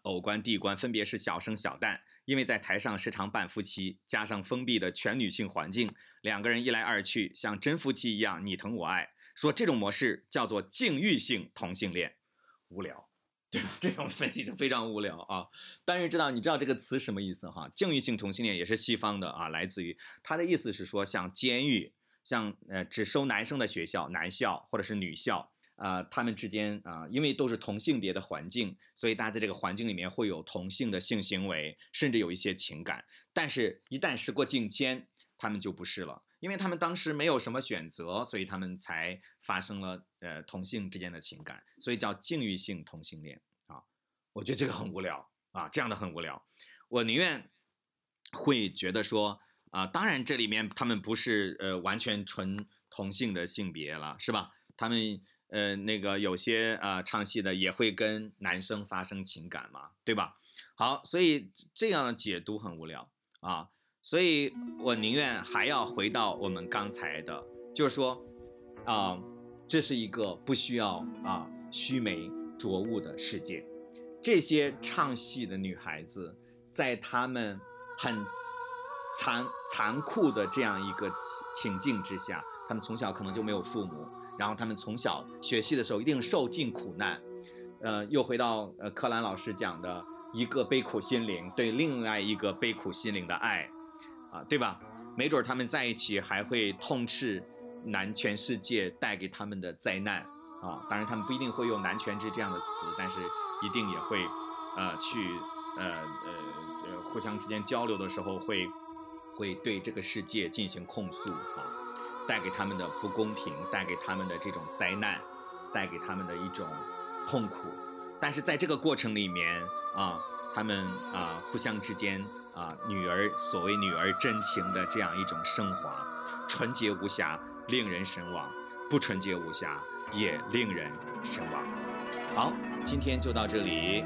偶官帝官分别是小生小旦。因为在台上时常扮夫妻，加上封闭的全女性环境，两个人一来二去像真夫妻一样你疼我爱。说这种模式叫做禁欲性同性恋，无聊，对吧？这种分析就非常无聊啊。但是知道你知道这个词什么意思哈？禁欲性同性恋也是西方的啊，来自于它的意思是说像监狱，像呃只收男生的学校，男校或者是女校。啊，他们之间啊，因为都是同性别的环境，所以大家在这个环境里面会有同性的性行为，甚至有一些情感。但是，一旦时过境迁，他们就不是了，因为他们当时没有什么选择，所以他们才发生了呃同性之间的情感，所以叫禁欲性同性恋啊。我觉得这个很无聊啊，这样的很无聊。我宁愿会觉得说啊，当然这里面他们不是呃完全纯同性的性别了，是吧？他们。呃，那个有些啊唱戏的也会跟男生发生情感嘛，对吧？好，所以这样的解读很无聊啊，所以我宁愿还要回到我们刚才的，就是说，啊，这是一个不需要啊须眉浊物的世界。这些唱戏的女孩子，在她们很残残酷的这样一个情境之下，她们从小可能就没有父母。然后他们从小学戏的时候一定受尽苦难，呃，又回到呃柯兰老师讲的一个悲苦心灵对另外一个悲苦心灵的爱，啊，对吧？没准他们在一起还会痛斥男权世界带给他们的灾难啊，当然他们不一定会用男权制这样的词，但是一定也会呃去呃呃呃互相之间交流的时候会会对这个世界进行控诉啊，带给他们的不公平，带给他们的这种灾难，带给他们的一种痛苦，但是在这个过程里面啊。他们啊，互相之间啊，女儿所谓女儿真情的这样一种升华，纯洁无瑕，令人神往；不纯洁无瑕，也令人神往。好，今天就到这里。